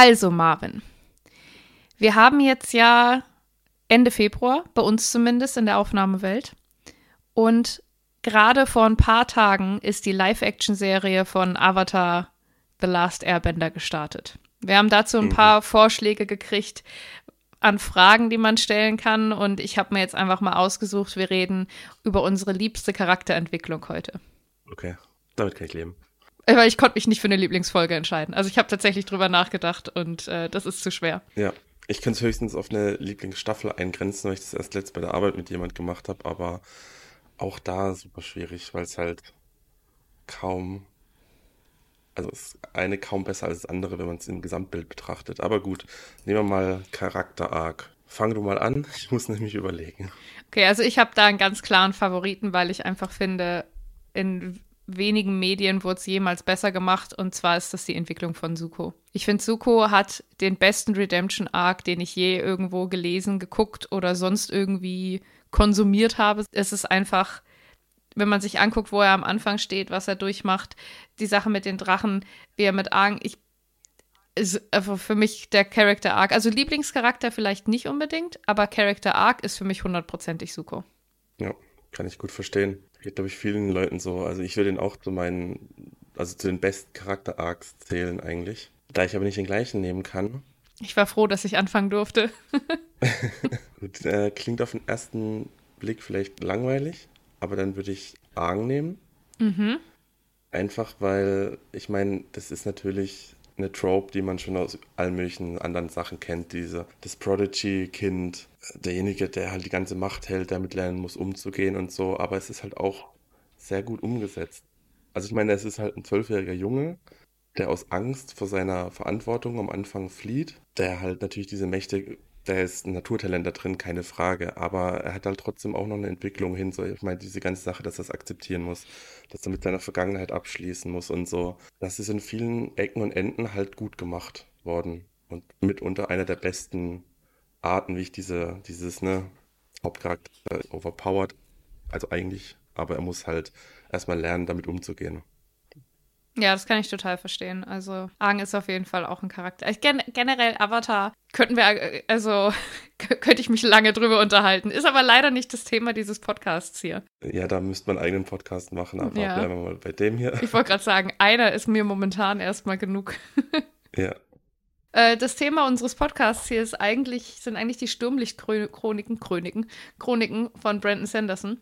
Also, Marvin, wir haben jetzt ja Ende Februar, bei uns zumindest in der Aufnahmewelt. Und gerade vor ein paar Tagen ist die Live-Action-Serie von Avatar The Last Airbender gestartet. Wir haben dazu ein mhm. paar Vorschläge gekriegt an Fragen, die man stellen kann. Und ich habe mir jetzt einfach mal ausgesucht, wir reden über unsere liebste Charakterentwicklung heute. Okay, damit kann ich leben. Aber ich konnte mich nicht für eine Lieblingsfolge entscheiden. Also ich habe tatsächlich drüber nachgedacht und äh, das ist zu schwer. Ja, ich könnte es höchstens auf eine Lieblingsstaffel eingrenzen, weil ich das erst letzt bei der Arbeit mit jemand gemacht habe, aber auch da super schwierig, weil es halt kaum, also es ist eine kaum besser als das andere, wenn man es im Gesamtbild betrachtet. Aber gut, nehmen wir mal Charakter Arc. Fang du mal an, ich muss nämlich überlegen. Okay, also ich habe da einen ganz klaren Favoriten, weil ich einfach finde, in wenigen Medien wurde es jemals besser gemacht und zwar ist das die Entwicklung von Suko. Ich finde, Suko hat den besten Redemption Arc, den ich je irgendwo gelesen, geguckt oder sonst irgendwie konsumiert habe. Es ist einfach, wenn man sich anguckt, wo er am Anfang steht, was er durchmacht, die Sache mit den Drachen, wie er mit Aang, ich ist einfach für mich der Character Arc. Also Lieblingscharakter vielleicht nicht unbedingt, aber Character Arc ist für mich hundertprozentig Suko. Ja, kann ich gut verstehen. Geht, glaube ich, vielen Leuten so. Also ich würde ihn auch zu meinen, also zu den besten Charakter-Arcs zählen eigentlich. Da ich aber nicht den gleichen nehmen kann. Ich war froh, dass ich anfangen durfte. Äh, klingt auf den ersten Blick vielleicht langweilig, aber dann würde ich Argen nehmen. Mhm. Einfach weil, ich meine, das ist natürlich eine Trope, die man schon aus allen möglichen anderen Sachen kennt. Diese, das Prodigy-Kind, derjenige, der halt die ganze Macht hält, damit lernen muss, umzugehen und so. Aber es ist halt auch sehr gut umgesetzt. Also ich meine, es ist halt ein zwölfjähriger Junge, der aus Angst vor seiner Verantwortung am Anfang flieht, der halt natürlich diese Mächte der ist ein Naturtalent da drin, keine Frage. Aber er hat halt trotzdem auch noch eine Entwicklung hin. So, ich meine, diese ganze Sache, dass er es akzeptieren muss, dass er mit seiner Vergangenheit abschließen muss und so. Das ist in vielen Ecken und Enden halt gut gemacht worden. Und mitunter einer der besten Arten, wie ich diese, dieses, ne, Hauptcharakter overpowered. Also eigentlich, aber er muss halt erstmal lernen, damit umzugehen. Ja, das kann ich total verstehen. Also, Aang ist auf jeden Fall auch ein Charakter. Ich, gen generell Avatar könnten wir, äh, also könnte ich mich lange drüber unterhalten. Ist aber leider nicht das Thema dieses Podcasts hier. Ja, da müsste man einen eigenen Podcast machen, aber ja. bleiben wir mal bei dem hier. Ich wollte gerade sagen, einer ist mir momentan erstmal genug. ja. Äh, das Thema unseres Podcasts hier ist eigentlich, sind eigentlich die Sturmlichtchroniken, Chroniken, Chroniken von Brandon Sanderson.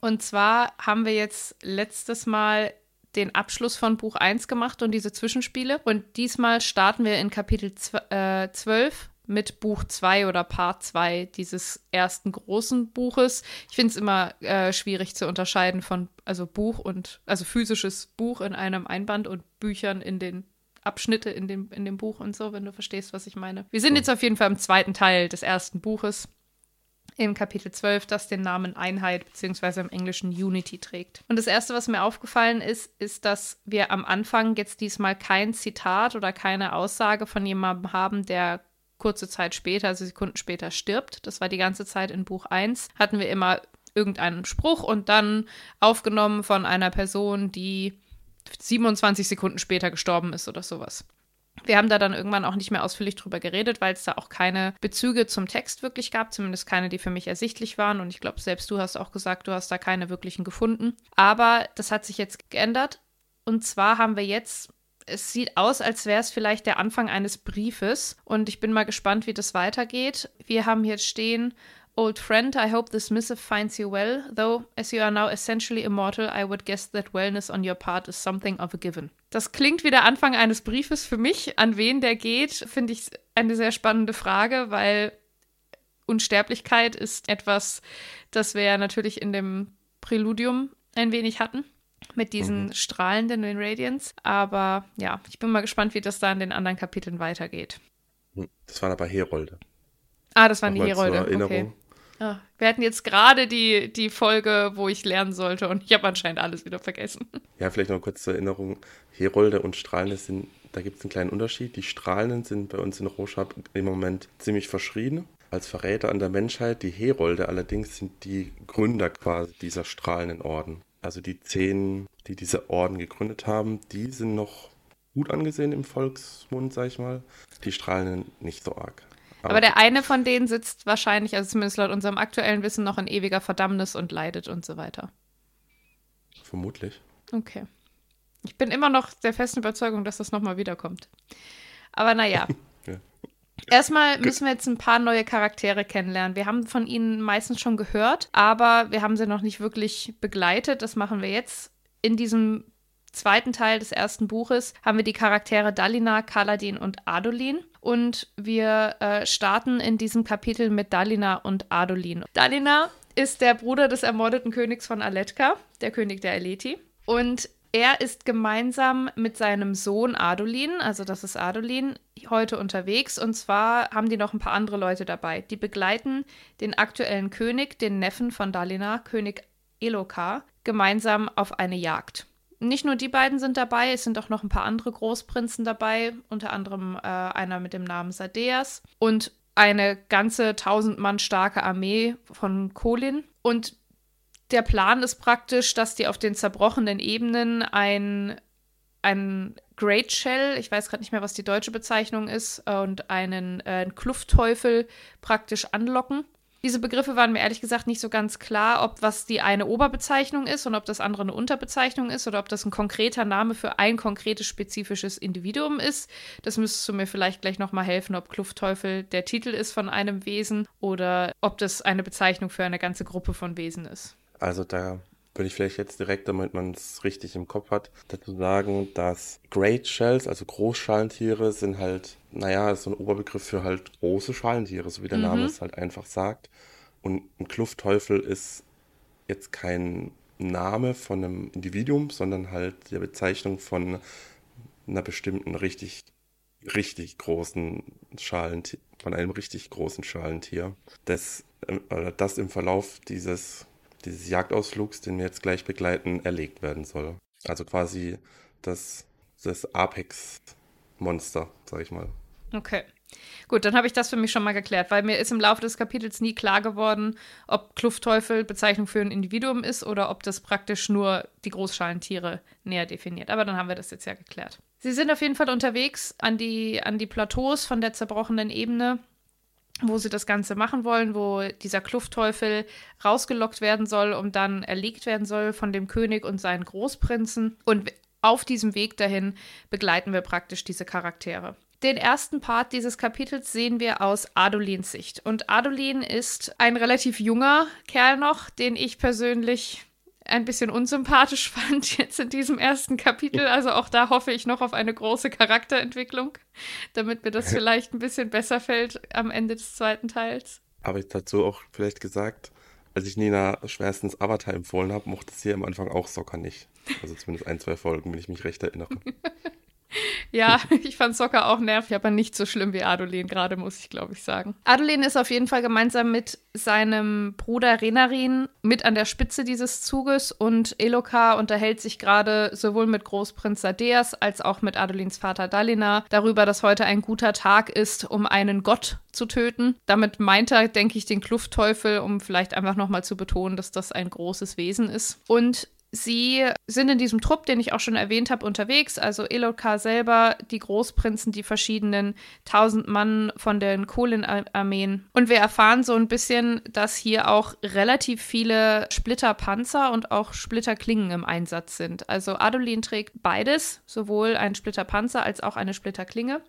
Und zwar haben wir jetzt letztes Mal den Abschluss von Buch 1 gemacht und diese Zwischenspiele. Und diesmal starten wir in Kapitel 12 äh, mit Buch 2 oder Part 2 dieses ersten großen Buches. Ich finde es immer äh, schwierig zu unterscheiden von also Buch und also physisches Buch in einem Einband und Büchern in den Abschnitte in dem, in dem Buch und so, wenn du verstehst, was ich meine. Wir sind jetzt auf jeden Fall im zweiten Teil des ersten Buches im Kapitel 12, das den Namen Einheit bzw. im Englischen Unity trägt. Und das Erste, was mir aufgefallen ist, ist, dass wir am Anfang jetzt diesmal kein Zitat oder keine Aussage von jemandem haben, der kurze Zeit später, also Sekunden später stirbt. Das war die ganze Zeit in Buch 1. Hatten wir immer irgendeinen Spruch und dann aufgenommen von einer Person, die 27 Sekunden später gestorben ist oder sowas. Wir haben da dann irgendwann auch nicht mehr ausführlich drüber geredet, weil es da auch keine Bezüge zum Text wirklich gab, zumindest keine, die für mich ersichtlich waren. Und ich glaube, selbst du hast auch gesagt, du hast da keine wirklichen gefunden. Aber das hat sich jetzt geändert. Und zwar haben wir jetzt es sieht aus, als wäre es vielleicht der Anfang eines Briefes und ich bin mal gespannt, wie das weitergeht. Wir haben jetzt stehen, Old friend, I hope this missive finds you well, though, as you are now essentially immortal, I would guess that wellness on your part is something of a given. Das klingt wie der Anfang eines Briefes für mich. An wen der geht, finde ich eine sehr spannende Frage, weil Unsterblichkeit ist etwas, das wir ja natürlich in dem Präludium ein wenig hatten. Mit diesen mhm. strahlenden Radiants. Aber ja, ich bin mal gespannt, wie das da in den anderen Kapiteln weitergeht. Hm, das waren aber Herolde. Ah, das waren Nochmal die Herolde. Okay. Ja, wir hatten jetzt gerade die, die Folge, wo ich lernen sollte und ich habe anscheinend alles wieder vergessen. Ja, vielleicht noch kurz zur Erinnerung. Herolde und Strahlende sind, da gibt es einen kleinen Unterschied. Die Strahlenden sind bei uns in Roshab im Moment ziemlich verschrien als Verräter an der Menschheit. Die Herolde allerdings sind die Gründer quasi dieser strahlenden Orden. Also die zehn, die diese Orden gegründet haben, die sind noch gut angesehen im Volksmund, sag ich mal. Die strahlen nicht so arg. Aber, Aber der eine von denen sitzt wahrscheinlich, also zumindest laut unserem aktuellen Wissen, noch in ewiger Verdammnis und leidet und so weiter. Vermutlich. Okay. Ich bin immer noch der festen Überzeugung, dass das nochmal wiederkommt. Aber naja. ja. Erstmal müssen wir jetzt ein paar neue Charaktere kennenlernen. Wir haben von ihnen meistens schon gehört, aber wir haben sie noch nicht wirklich begleitet. Das machen wir jetzt. In diesem zweiten Teil des ersten Buches haben wir die Charaktere Dalina, Kaladin und Adolin. Und wir äh, starten in diesem Kapitel mit Dalina und Adolin. Dalina ist der Bruder des ermordeten Königs von Aletka, der König der Aleti. Und er ist gemeinsam mit seinem Sohn Adolin, also das ist Adolin, heute unterwegs. Und zwar haben die noch ein paar andere Leute dabei. Die begleiten den aktuellen König, den Neffen von Dalina, König Elokar, gemeinsam auf eine Jagd. Nicht nur die beiden sind dabei, es sind auch noch ein paar andere Großprinzen dabei, unter anderem äh, einer mit dem Namen Sadeas und eine ganze tausend Mann starke Armee von Kolin. Und der Plan ist praktisch, dass die auf den zerbrochenen Ebenen ein, ein Great Shell, ich weiß gerade nicht mehr, was die deutsche Bezeichnung ist, und einen äh, Kluftteufel praktisch anlocken. Diese Begriffe waren mir ehrlich gesagt nicht so ganz klar, ob was die eine Oberbezeichnung ist und ob das andere eine Unterbezeichnung ist oder ob das ein konkreter Name für ein konkretes spezifisches Individuum ist. Das müsstest du mir vielleicht gleich nochmal helfen, ob Kluftteufel der Titel ist von einem Wesen oder ob das eine Bezeichnung für eine ganze Gruppe von Wesen ist. Also da würde ich vielleicht jetzt direkt, damit man es richtig im Kopf hat, dazu sagen, dass Great Shells, also Großschalentiere, sind halt, naja, ist so ein Oberbegriff für halt große Schalentiere, so wie der mhm. Name es halt einfach sagt. Und ein Kluftteufel ist jetzt kein Name von einem Individuum, sondern halt die Bezeichnung von einer bestimmten richtig, richtig großen Schalentier, von einem richtig großen Schalentier, das, äh, das im Verlauf dieses dieses Jagdausflugs, den wir jetzt gleich begleiten, erlegt werden soll. Also quasi das, das Apex-Monster, sag ich mal. Okay. Gut, dann habe ich das für mich schon mal geklärt, weil mir ist im Laufe des Kapitels nie klar geworden, ob Kluftteufel Bezeichnung für ein Individuum ist oder ob das praktisch nur die Großschalentiere näher definiert. Aber dann haben wir das jetzt ja geklärt. Sie sind auf jeden Fall unterwegs an die, an die Plateaus von der zerbrochenen Ebene wo sie das Ganze machen wollen, wo dieser Kluftteufel rausgelockt werden soll, um dann erlegt werden soll von dem König und seinen Großprinzen. Und auf diesem Weg dahin begleiten wir praktisch diese Charaktere. Den ersten Part dieses Kapitels sehen wir aus Adolins Sicht. Und Adolin ist ein relativ junger Kerl noch, den ich persönlich ein bisschen unsympathisch fand jetzt in diesem ersten Kapitel. Also auch da hoffe ich noch auf eine große Charakterentwicklung, damit mir das vielleicht ein bisschen besser fällt am Ende des zweiten Teils. Aber ich dazu auch vielleicht gesagt, als ich Nina schwerstens Avatar empfohlen habe, mochte sie am Anfang auch Soccer nicht. Also zumindest ein, zwei Folgen, wenn ich mich recht erinnere. Ja, ich fand Soccer auch nervig, aber nicht so schlimm wie Adolin gerade, muss ich glaube ich sagen. Adolin ist auf jeden Fall gemeinsam mit seinem Bruder Renarin mit an der Spitze dieses Zuges und Elokar unterhält sich gerade sowohl mit Großprinz Sadeas als auch mit Adolins Vater Dalina darüber, dass heute ein guter Tag ist, um einen Gott zu töten. Damit meint er, denke ich, den Kluftteufel, um vielleicht einfach nochmal zu betonen, dass das ein großes Wesen ist. Und Sie sind in diesem Trupp, den ich auch schon erwähnt habe, unterwegs. Also Elokar selber, die Großprinzen, die verschiedenen tausend Mann von den Kolin-Armeen. Und wir erfahren so ein bisschen, dass hier auch relativ viele Splitterpanzer und auch Splitterklingen im Einsatz sind. Also Adolin trägt beides, sowohl ein Splitterpanzer als auch eine Splitterklinge.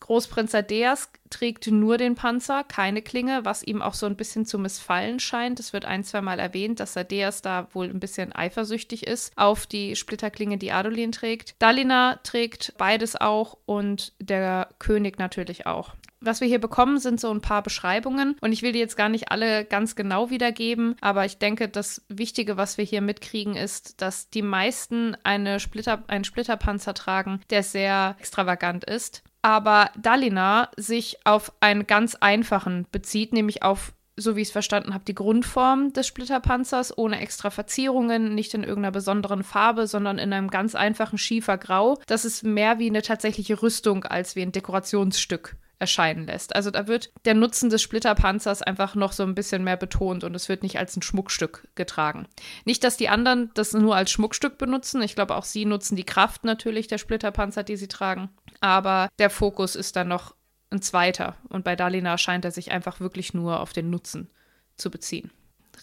Großprinz Adeas trägt nur den Panzer, keine Klinge, was ihm auch so ein bisschen zu missfallen scheint. Es wird ein, zwei Mal erwähnt, dass Sadeas da wohl ein bisschen eifersüchtig ist auf die Splitterklinge, die Adolin trägt. Dalina trägt beides auch und der König natürlich auch. Was wir hier bekommen, sind so ein paar Beschreibungen und ich will die jetzt gar nicht alle ganz genau wiedergeben, aber ich denke, das Wichtige, was wir hier mitkriegen, ist, dass die meisten eine Splitter, einen Splitterpanzer tragen, der sehr extravagant ist aber Dalina sich auf einen ganz einfachen bezieht, nämlich auf, so wie ich es verstanden habe, die Grundform des Splitterpanzers ohne extra Verzierungen, nicht in irgendeiner besonderen Farbe, sondern in einem ganz einfachen Schiefergrau. Das ist mehr wie eine tatsächliche Rüstung als wie ein Dekorationsstück erscheinen lässt. Also da wird der Nutzen des Splitterpanzers einfach noch so ein bisschen mehr betont und es wird nicht als ein Schmuckstück getragen. Nicht, dass die anderen das nur als Schmuckstück benutzen. Ich glaube, auch sie nutzen die Kraft natürlich der Splitterpanzer, die sie tragen. Aber der Fokus ist dann noch ein zweiter. Und bei Dalina scheint er sich einfach wirklich nur auf den Nutzen zu beziehen.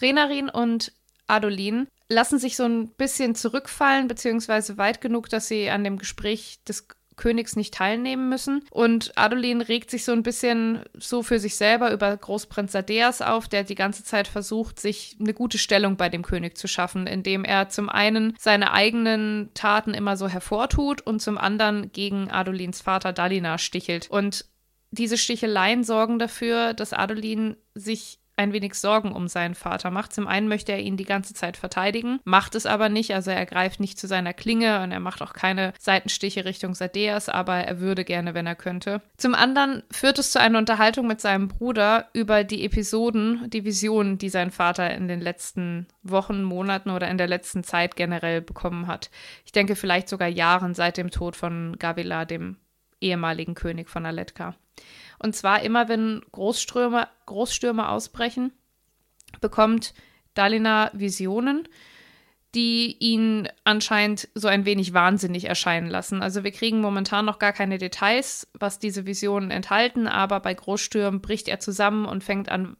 Renarin und Adolin lassen sich so ein bisschen zurückfallen, beziehungsweise weit genug, dass sie an dem Gespräch des Königs nicht teilnehmen müssen. Und Adolin regt sich so ein bisschen so für sich selber über Großprinz Sadeas auf, der die ganze Zeit versucht, sich eine gute Stellung bei dem König zu schaffen, indem er zum einen seine eigenen Taten immer so hervortut und zum anderen gegen Adolins Vater Dalina stichelt. Und diese Sticheleien sorgen dafür, dass Adolin sich ein wenig Sorgen um seinen Vater macht. Zum einen möchte er ihn die ganze Zeit verteidigen, macht es aber nicht. Also er greift nicht zu seiner Klinge und er macht auch keine Seitenstiche Richtung Sadeas, aber er würde gerne, wenn er könnte. Zum anderen führt es zu einer Unterhaltung mit seinem Bruder über die Episoden, die Visionen, die sein Vater in den letzten Wochen, Monaten oder in der letzten Zeit generell bekommen hat. Ich denke vielleicht sogar Jahren seit dem Tod von Gavila, dem ehemaligen König von Aletka. Und zwar immer, wenn Großstürme, Großstürme ausbrechen, bekommt Dalina Visionen, die ihn anscheinend so ein wenig wahnsinnig erscheinen lassen. Also wir kriegen momentan noch gar keine Details, was diese Visionen enthalten, aber bei Großstürmen bricht er zusammen und fängt an,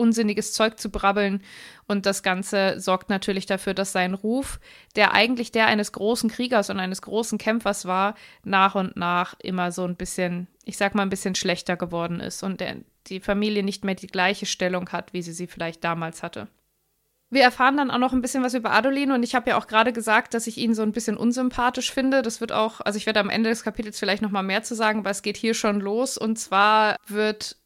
unsinniges Zeug zu brabbeln. Und das Ganze sorgt natürlich dafür, dass sein Ruf, der eigentlich der eines großen Kriegers und eines großen Kämpfers war, nach und nach immer so ein bisschen, ich sag mal, ein bisschen schlechter geworden ist und der, die Familie nicht mehr die gleiche Stellung hat, wie sie sie vielleicht damals hatte. Wir erfahren dann auch noch ein bisschen was über Adolin und ich habe ja auch gerade gesagt, dass ich ihn so ein bisschen unsympathisch finde. Das wird auch, also ich werde am Ende des Kapitels vielleicht noch mal mehr zu sagen, weil es geht hier schon los und zwar wird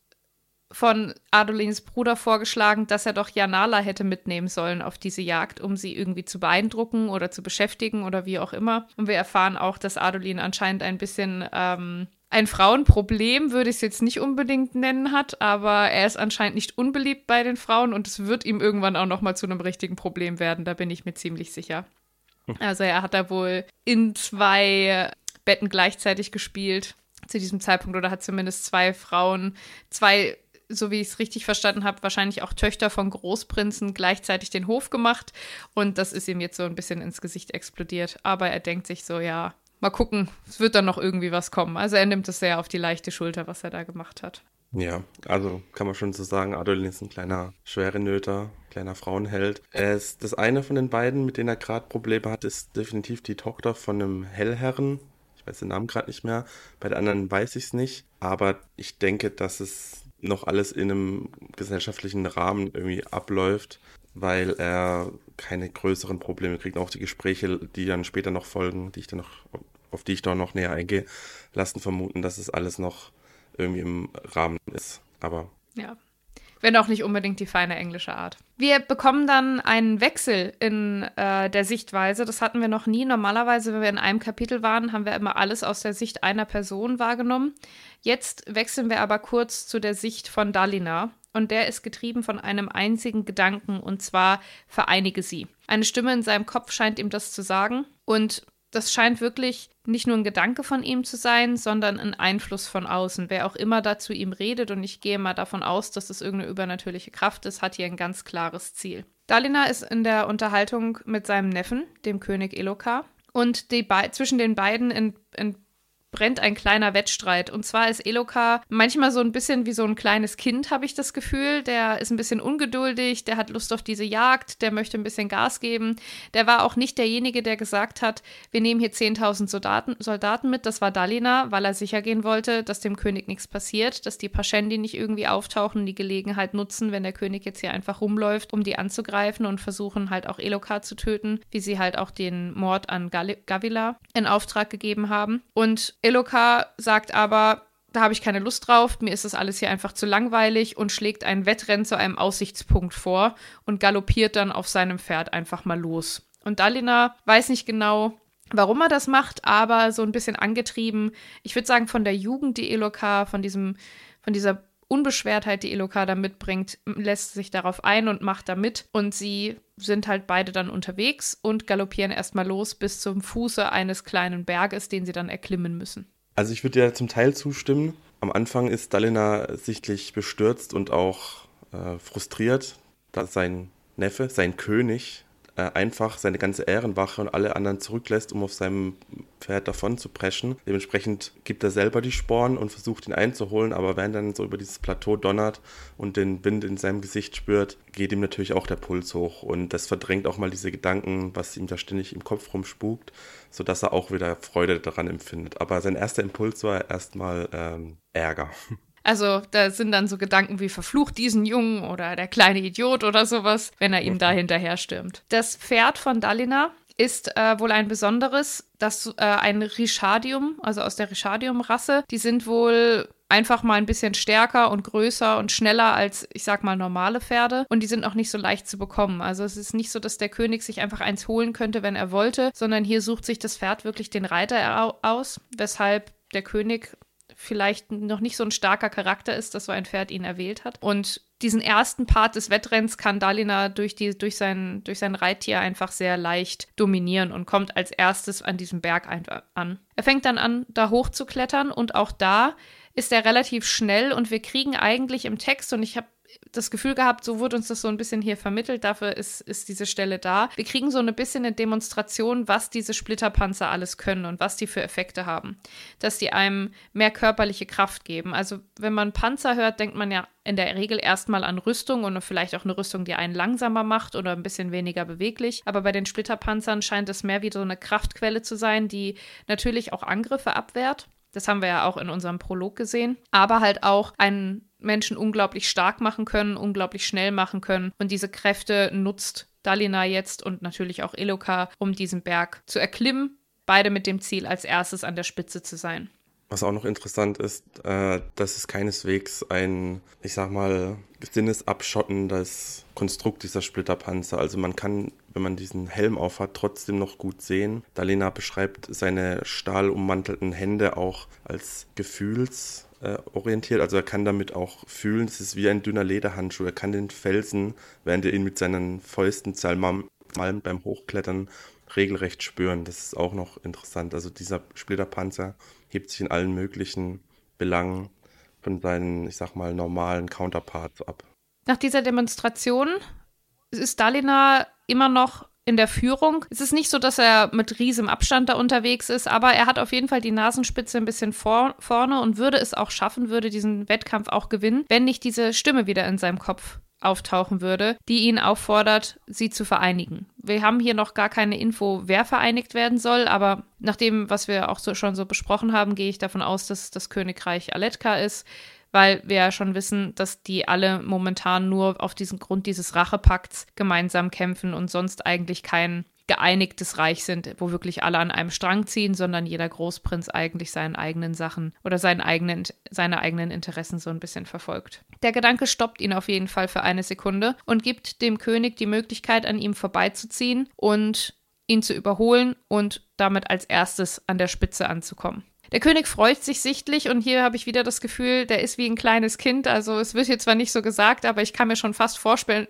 von Adolins Bruder vorgeschlagen, dass er doch Janala hätte mitnehmen sollen auf diese Jagd, um sie irgendwie zu beeindrucken oder zu beschäftigen oder wie auch immer. Und wir erfahren auch, dass Adolin anscheinend ein bisschen ähm, ein Frauenproblem, würde ich es jetzt nicht unbedingt nennen, hat, aber er ist anscheinend nicht unbeliebt bei den Frauen und es wird ihm irgendwann auch nochmal zu einem richtigen Problem werden, da bin ich mir ziemlich sicher. Also er hat da wohl in zwei Betten gleichzeitig gespielt zu diesem Zeitpunkt oder hat zumindest zwei Frauen, zwei so wie ich es richtig verstanden habe, wahrscheinlich auch Töchter von Großprinzen gleichzeitig den Hof gemacht. Und das ist ihm jetzt so ein bisschen ins Gesicht explodiert. Aber er denkt sich so, ja, mal gucken, es wird dann noch irgendwie was kommen. Also er nimmt es sehr auf die leichte Schulter, was er da gemacht hat. Ja, also kann man schon so sagen, Adolin ist ein kleiner schwere Nöter, kleiner Frauenheld. Er ist das eine von den beiden, mit denen er gerade Probleme hat, ist definitiv die Tochter von einem Hellherren. Ich weiß den Namen gerade nicht mehr. Bei der anderen weiß ich es nicht. Aber ich denke, dass es noch alles in einem gesellschaftlichen Rahmen irgendwie abläuft, weil er keine größeren Probleme kriegt. Auch die Gespräche, die dann später noch folgen, die ich dann noch, auf die ich da noch näher eingehe, lassen vermuten, dass es alles noch irgendwie im Rahmen ist. Aber ja. Wenn auch nicht unbedingt die feine englische Art. Wir bekommen dann einen Wechsel in äh, der Sichtweise. Das hatten wir noch nie. Normalerweise, wenn wir in einem Kapitel waren, haben wir immer alles aus der Sicht einer Person wahrgenommen. Jetzt wechseln wir aber kurz zu der Sicht von Dalina. Und der ist getrieben von einem einzigen Gedanken, und zwar vereinige sie. Eine Stimme in seinem Kopf scheint ihm das zu sagen. Und das scheint wirklich nicht nur ein Gedanke von ihm zu sein, sondern ein Einfluss von außen. Wer auch immer da zu ihm redet, und ich gehe mal davon aus, dass es irgendeine übernatürliche Kraft ist, hat hier ein ganz klares Ziel. Dalina ist in der Unterhaltung mit seinem Neffen, dem König Elokar. Und zwischen den beiden in, in brennt ein kleiner Wettstreit. Und zwar ist Eloka manchmal so ein bisschen wie so ein kleines Kind, habe ich das Gefühl. Der ist ein bisschen ungeduldig, der hat Lust auf diese Jagd, der möchte ein bisschen Gas geben. Der war auch nicht derjenige, der gesagt hat, wir nehmen hier 10.000 Soldaten, Soldaten mit. Das war Dalina, weil er sicher gehen wollte, dass dem König nichts passiert, dass die Pashendi nicht irgendwie auftauchen die Gelegenheit nutzen, wenn der König jetzt hier einfach rumläuft, um die anzugreifen und versuchen halt auch Eloka zu töten, wie sie halt auch den Mord an Gavila in Auftrag gegeben haben. Und Eloka sagt aber, da habe ich keine Lust drauf, mir ist das alles hier einfach zu langweilig und schlägt ein Wettrennen zu einem Aussichtspunkt vor und galoppiert dann auf seinem Pferd einfach mal los. Und Dalina weiß nicht genau, warum er das macht, aber so ein bisschen angetrieben, ich würde sagen, von der Jugend, die Eloka, von diesem, von dieser Unbeschwertheit, die Eloka da mitbringt, lässt sich darauf ein und macht da mit. Und sie sind halt beide dann unterwegs und galoppieren erstmal los bis zum Fuße eines kleinen Berges, den sie dann erklimmen müssen. Also ich würde dir zum Teil zustimmen, Am Anfang ist Dalina sichtlich bestürzt und auch äh, frustriert, dass sein Neffe, sein König, äh, einfach seine ganze Ehrenwache und alle anderen zurücklässt, um auf seinem Pferd davon zu preschen. Dementsprechend gibt er selber die Sporen und versucht ihn einzuholen, aber während er dann so über dieses Plateau donnert und den Wind in seinem Gesicht spürt, geht ihm natürlich auch der Puls hoch und das verdrängt auch mal diese Gedanken, was ihm da ständig im Kopf rumspukt, sodass er auch wieder Freude daran empfindet. Aber sein erster Impuls war erstmal ähm, Ärger. Also da sind dann so Gedanken wie verflucht diesen Jungen oder der kleine Idiot oder sowas, wenn er ihm da hinterher stürmt. Das Pferd von Dalina ist äh, wohl ein besonderes, das äh, ein Richardium, also aus der Richardium-Rasse. Die sind wohl einfach mal ein bisschen stärker und größer und schneller als, ich sag mal, normale Pferde. Und die sind auch nicht so leicht zu bekommen. Also es ist nicht so, dass der König sich einfach eins holen könnte, wenn er wollte, sondern hier sucht sich das Pferd wirklich den Reiter aus, weshalb der König vielleicht noch nicht so ein starker Charakter ist, dass so ein Pferd ihn erwählt hat. Und diesen ersten Part des Wettrenns kann Dalina durch, die, durch, sein, durch sein Reittier einfach sehr leicht dominieren und kommt als erstes an diesem Berg an. Er fängt dann an, da hoch zu klettern und auch da ist er relativ schnell und wir kriegen eigentlich im Text, und ich habe das Gefühl gehabt, so wurde uns das so ein bisschen hier vermittelt, dafür ist, ist diese Stelle da. Wir kriegen so ein bisschen eine Demonstration, was diese Splitterpanzer alles können und was die für Effekte haben. Dass die einem mehr körperliche Kraft geben. Also wenn man Panzer hört, denkt man ja in der Regel erstmal an Rüstung und vielleicht auch eine Rüstung, die einen langsamer macht oder ein bisschen weniger beweglich. Aber bei den Splitterpanzern scheint es mehr wie so eine Kraftquelle zu sein, die natürlich auch Angriffe abwehrt. Das haben wir ja auch in unserem Prolog gesehen. Aber halt auch einen Menschen unglaublich stark machen können, unglaublich schnell machen können. Und diese Kräfte nutzt Dalina jetzt und natürlich auch Eloka, um diesen Berg zu erklimmen. Beide mit dem Ziel, als erstes an der Spitze zu sein. Was auch noch interessant ist, äh, dass es keineswegs ein, ich sag mal, sinnesabschottendes Konstrukt dieser Splitterpanzer. Also man kann, wenn man diesen Helm aufhat, trotzdem noch gut sehen. Dalina beschreibt seine stahlummantelten Hände auch als Gefühls äh, orientiert. Also er kann damit auch fühlen. Es ist wie ein dünner Lederhandschuh. Er kann den Felsen, während er ihn mit seinen Fäusten zermalmt beim Hochklettern, regelrecht spüren. Das ist auch noch interessant. Also dieser Splitterpanzer hebt sich in allen möglichen Belangen von seinen, ich sag mal, normalen Counterparts ab. Nach dieser Demonstration ist Dalina immer noch in der Führung. Es ist nicht so, dass er mit riesem Abstand da unterwegs ist, aber er hat auf jeden Fall die Nasenspitze ein bisschen vor, vorne und würde es auch schaffen, würde diesen Wettkampf auch gewinnen, wenn nicht diese Stimme wieder in seinem Kopf auftauchen würde, die ihn auffordert, sie zu vereinigen. Wir haben hier noch gar keine Info, wer vereinigt werden soll, aber nach dem, was wir auch so, schon so besprochen haben, gehe ich davon aus, dass das Königreich Aletka ist weil wir ja schon wissen, dass die alle momentan nur auf diesen Grund dieses Rachepakts gemeinsam kämpfen und sonst eigentlich kein geeinigtes Reich sind, wo wirklich alle an einem Strang ziehen, sondern jeder Großprinz eigentlich seinen eigenen Sachen oder seinen eigenen, seine eigenen Interessen so ein bisschen verfolgt. Der Gedanke stoppt ihn auf jeden Fall für eine Sekunde und gibt dem König die Möglichkeit, an ihm vorbeizuziehen und ihn zu überholen und damit als erstes an der Spitze anzukommen. Der König freut sich sichtlich und hier habe ich wieder das Gefühl, der ist wie ein kleines Kind. Also es wird hier zwar nicht so gesagt, aber ich kann mir schon fast vorstellen,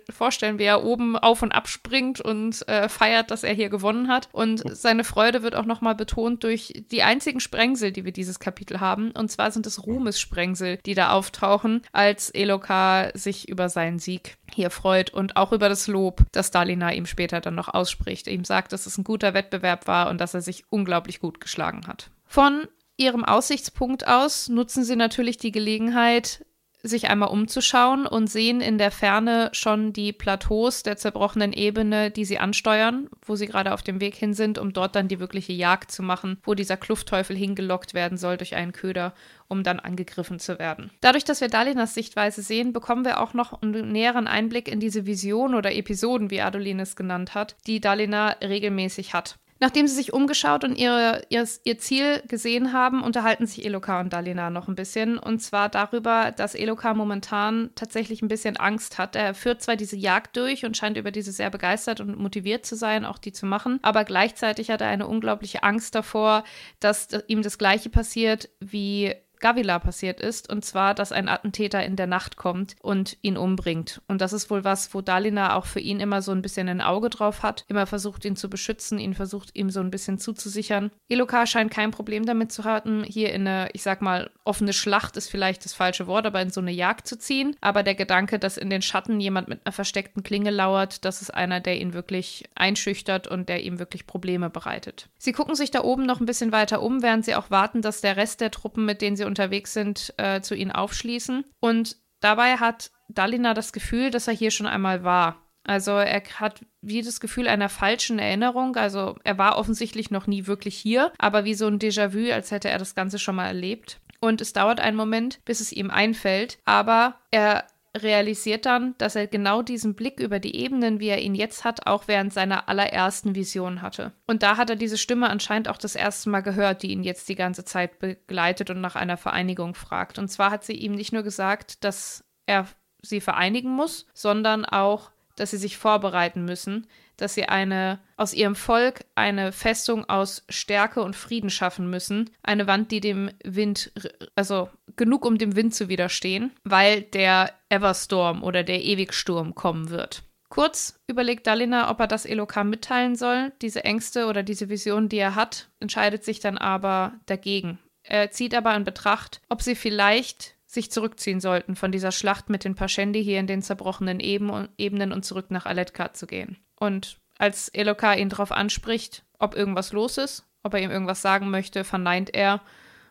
wie er oben auf und ab springt und äh, feiert, dass er hier gewonnen hat. Und seine Freude wird auch nochmal betont durch die einzigen Sprengsel, die wir dieses Kapitel haben. Und zwar sind es Ruhmessprengsel, die da auftauchen, als Elokar sich über seinen Sieg hier freut und auch über das Lob, das Dalina ihm später dann noch ausspricht. Ihm sagt, dass es ein guter Wettbewerb war und dass er sich unglaublich gut geschlagen hat. Von ihrem Aussichtspunkt aus nutzen sie natürlich die Gelegenheit, sich einmal umzuschauen und sehen in der Ferne schon die Plateaus der zerbrochenen Ebene, die sie ansteuern, wo sie gerade auf dem Weg hin sind, um dort dann die wirkliche Jagd zu machen, wo dieser Kluftteufel hingelockt werden soll durch einen Köder, um dann angegriffen zu werden. Dadurch, dass wir Dalinas Sichtweise sehen, bekommen wir auch noch einen näheren Einblick in diese Vision oder Episoden, wie Adolin es genannt hat, die Dalina regelmäßig hat. Nachdem sie sich umgeschaut und ihre, ihr, ihr Ziel gesehen haben, unterhalten sich Eloka und Dalina noch ein bisschen. Und zwar darüber, dass Eloka momentan tatsächlich ein bisschen Angst hat. Er führt zwar diese Jagd durch und scheint über diese sehr begeistert und motiviert zu sein, auch die zu machen, aber gleichzeitig hat er eine unglaubliche Angst davor, dass ihm das Gleiche passiert wie Gavila passiert ist, und zwar, dass ein Attentäter in der Nacht kommt und ihn umbringt. Und das ist wohl was, wo Dalina auch für ihn immer so ein bisschen ein Auge drauf hat, immer versucht, ihn zu beschützen, ihn versucht, ihm so ein bisschen zuzusichern. Elokar scheint kein Problem damit zu haben, hier in eine, ich sag mal, offene Schlacht ist vielleicht das falsche Wort, aber in so eine Jagd zu ziehen. Aber der Gedanke, dass in den Schatten jemand mit einer versteckten Klinge lauert, das ist einer, der ihn wirklich einschüchtert und der ihm wirklich Probleme bereitet. Sie gucken sich da oben noch ein bisschen weiter um, während sie auch warten, dass der Rest der Truppen, mit denen sie unterwegs sind, äh, zu ihnen aufschließen. Und dabei hat Dalina das Gefühl, dass er hier schon einmal war. Also er hat wie das Gefühl einer falschen Erinnerung. Also er war offensichtlich noch nie wirklich hier, aber wie so ein Déjà-vu, als hätte er das Ganze schon mal erlebt. Und es dauert einen Moment, bis es ihm einfällt, aber er realisiert dann, dass er genau diesen Blick über die Ebenen, wie er ihn jetzt hat, auch während seiner allerersten Vision hatte. Und da hat er diese Stimme anscheinend auch das erste Mal gehört, die ihn jetzt die ganze Zeit begleitet und nach einer Vereinigung fragt. Und zwar hat sie ihm nicht nur gesagt, dass er sie vereinigen muss, sondern auch, dass sie sich vorbereiten müssen, dass sie eine aus ihrem Volk eine Festung aus Stärke und Frieden schaffen müssen, eine Wand, die dem Wind, also genug um dem Wind zu widerstehen, weil der Everstorm oder der Ewigsturm kommen wird. Kurz überlegt Dalina, ob er das Elokar mitteilen soll. Diese Ängste oder diese Vision, die er hat, entscheidet sich dann aber dagegen. Er zieht aber in Betracht, ob sie vielleicht sich zurückziehen sollten von dieser Schlacht mit den Pashendi hier in den zerbrochenen Ebenen und zurück nach Aletka zu gehen. Und als Elokar ihn darauf anspricht, ob irgendwas los ist, ob er ihm irgendwas sagen möchte, verneint er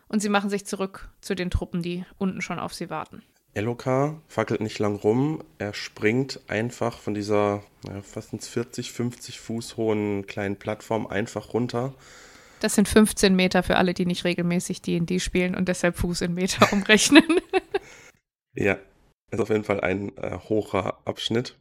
und sie machen sich zurück zu den Truppen, die unten schon auf sie warten. Elokar fackelt nicht lang rum, er springt einfach von dieser ja, fast 40, 50 Fuß hohen kleinen Plattform einfach runter. Das sind 15 Meter für alle, die nicht regelmäßig D&D spielen und deshalb Fuß in Meter umrechnen. ja, ist auf jeden Fall ein äh, hoher Abschnitt.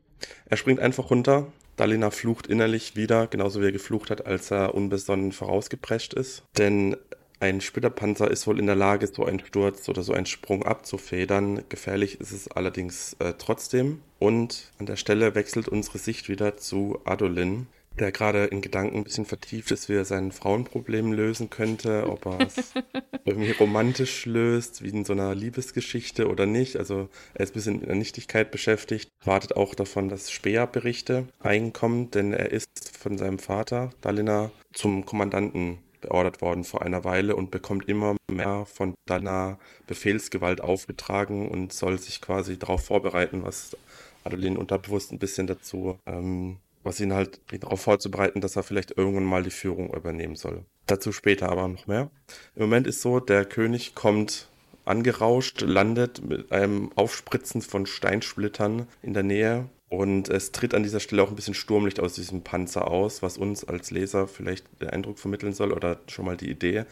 Er springt einfach runter, Dalina flucht innerlich wieder, genauso wie er geflucht hat, als er unbesonnen vorausgeprescht ist. Denn ein Splitterpanzer ist wohl in der Lage, so einen Sturz oder so einen Sprung abzufedern. Gefährlich ist es allerdings äh, trotzdem. Und an der Stelle wechselt unsere Sicht wieder zu Adolin, der gerade in Gedanken ein bisschen vertieft ist, wie er sein Frauenproblem lösen könnte, ob er es irgendwie romantisch löst, wie in so einer Liebesgeschichte oder nicht. Also er ist ein bisschen in der Nichtigkeit beschäftigt, wartet auch davon, dass Speer-Berichte einkommen, denn er ist von seinem Vater, Dalina, zum Kommandanten beordert worden vor einer Weile und bekommt immer mehr von Dalina Befehlsgewalt aufgetragen und soll sich quasi darauf vorbereiten, was Adolin unterbewusst ein bisschen dazu ähm, was ihn halt darauf vorzubereiten, dass er vielleicht irgendwann mal die Führung übernehmen soll. Dazu später aber noch mehr. Im Moment ist so, der König kommt angerauscht, landet mit einem Aufspritzen von Steinsplittern in der Nähe und es tritt an dieser Stelle auch ein bisschen Sturmlicht aus diesem Panzer aus, was uns als Leser vielleicht den Eindruck vermitteln soll oder schon mal die Idee,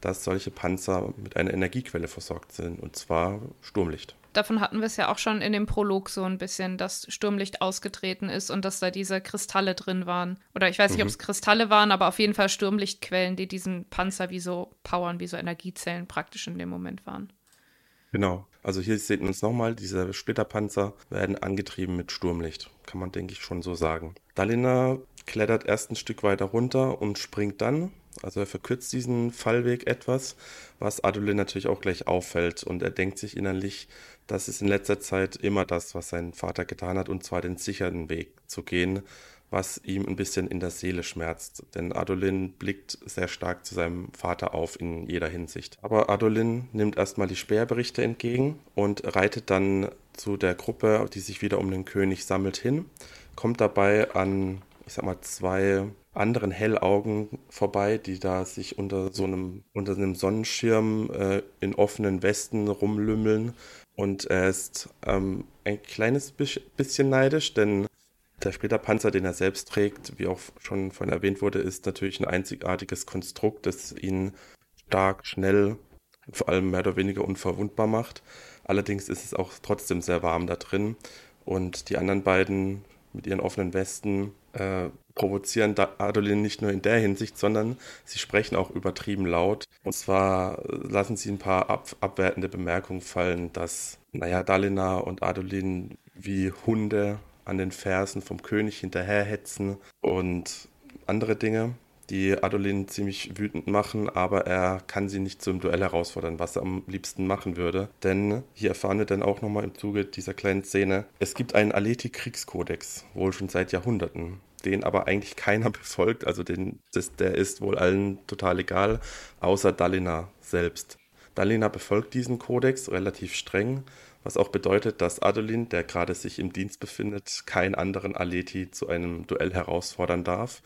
dass solche Panzer mit einer Energiequelle versorgt sind, und zwar Sturmlicht davon hatten wir es ja auch schon in dem Prolog so ein bisschen, dass Sturmlicht ausgetreten ist und dass da diese Kristalle drin waren. Oder ich weiß nicht, mhm. ob es Kristalle waren, aber auf jeden Fall Sturmlichtquellen, die diesen Panzer wie so powern, wie so Energiezellen praktisch in dem Moment waren. Genau. Also hier sehen wir uns nochmal, diese Splitterpanzer werden angetrieben mit Sturmlicht. Kann man, denke ich, schon so sagen. Dalina klettert erst ein Stück weiter runter und springt dann also er verkürzt diesen Fallweg etwas, was Adolin natürlich auch gleich auffällt. Und er denkt sich innerlich, das ist in letzter Zeit immer das, was sein Vater getan hat, und zwar den sicheren Weg zu gehen, was ihm ein bisschen in der Seele schmerzt. Denn Adolin blickt sehr stark zu seinem Vater auf in jeder Hinsicht. Aber Adolin nimmt erstmal die Speerberichte entgegen und reitet dann zu der Gruppe, die sich wieder um den König sammelt, hin, kommt dabei an, ich sag mal, zwei anderen Hellaugen vorbei, die da sich unter so einem, unter einem Sonnenschirm äh, in offenen Westen rumlümmeln. Und er ist ähm, ein kleines bisschen neidisch, denn der Splitterpanzer, den er selbst trägt, wie auch schon von erwähnt wurde, ist natürlich ein einzigartiges Konstrukt, das ihn stark, schnell, vor allem mehr oder weniger unverwundbar macht. Allerdings ist es auch trotzdem sehr warm da drin. Und die anderen beiden mit ihren offenen Westen äh, provozieren Adolin nicht nur in der Hinsicht, sondern sie sprechen auch übertrieben laut. Und zwar lassen sie ein paar ab abwertende Bemerkungen fallen, dass, naja, Dalina und Adolin wie Hunde an den Fersen vom König hinterherhetzen und andere Dinge. die Adolin ziemlich wütend machen, aber er kann sie nicht zum Duell herausfordern, was er am liebsten machen würde. Denn hier erfahren wir dann auch nochmal im Zuge dieser kleinen Szene, es gibt einen Aleti-Kriegskodex, wohl schon seit Jahrhunderten den aber eigentlich keiner befolgt. Also den, das, der ist wohl allen total egal, außer Dalina selbst. Dalina befolgt diesen Kodex relativ streng, was auch bedeutet, dass Adolin, der gerade sich im Dienst befindet, keinen anderen Aleti zu einem Duell herausfordern darf.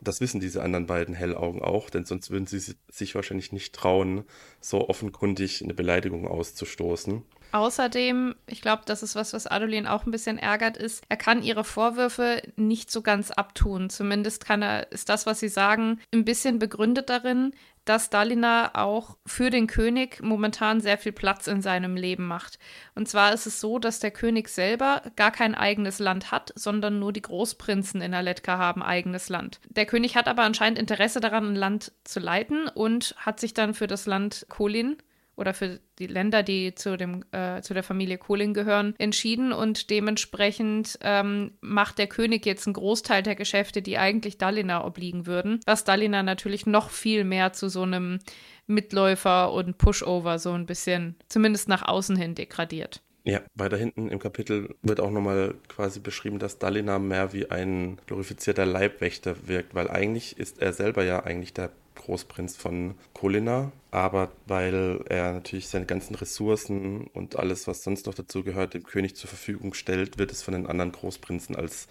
Das wissen diese anderen beiden Hellaugen auch, denn sonst würden sie sich wahrscheinlich nicht trauen, so offenkundig eine Beleidigung auszustoßen. Außerdem, ich glaube, das ist was, was Adolin auch ein bisschen ärgert, ist, er kann ihre Vorwürfe nicht so ganz abtun. Zumindest kann er, ist das, was sie sagen, ein bisschen begründet darin, dass Dalina auch für den König momentan sehr viel Platz in seinem Leben macht. Und zwar ist es so, dass der König selber gar kein eigenes Land hat, sondern nur die Großprinzen in Aletka haben eigenes Land. Der König hat aber anscheinend Interesse daran, ein Land zu leiten und hat sich dann für das Land Kolin oder für die Länder, die zu, dem, äh, zu der Familie Kohling gehören, entschieden und dementsprechend ähm, macht der König jetzt einen Großteil der Geschäfte, die eigentlich Dalina obliegen würden, was Dalina natürlich noch viel mehr zu so einem Mitläufer und Pushover so ein bisschen, zumindest nach außen hin, degradiert. Ja, weiter hinten im Kapitel wird auch nochmal quasi beschrieben, dass Dalina mehr wie ein glorifizierter Leibwächter wirkt, weil eigentlich ist er selber ja eigentlich der Großprinz von Kolina, aber weil er natürlich seine ganzen Ressourcen und alles, was sonst noch dazu gehört, dem König zur Verfügung stellt, wird es von den anderen Großprinzen als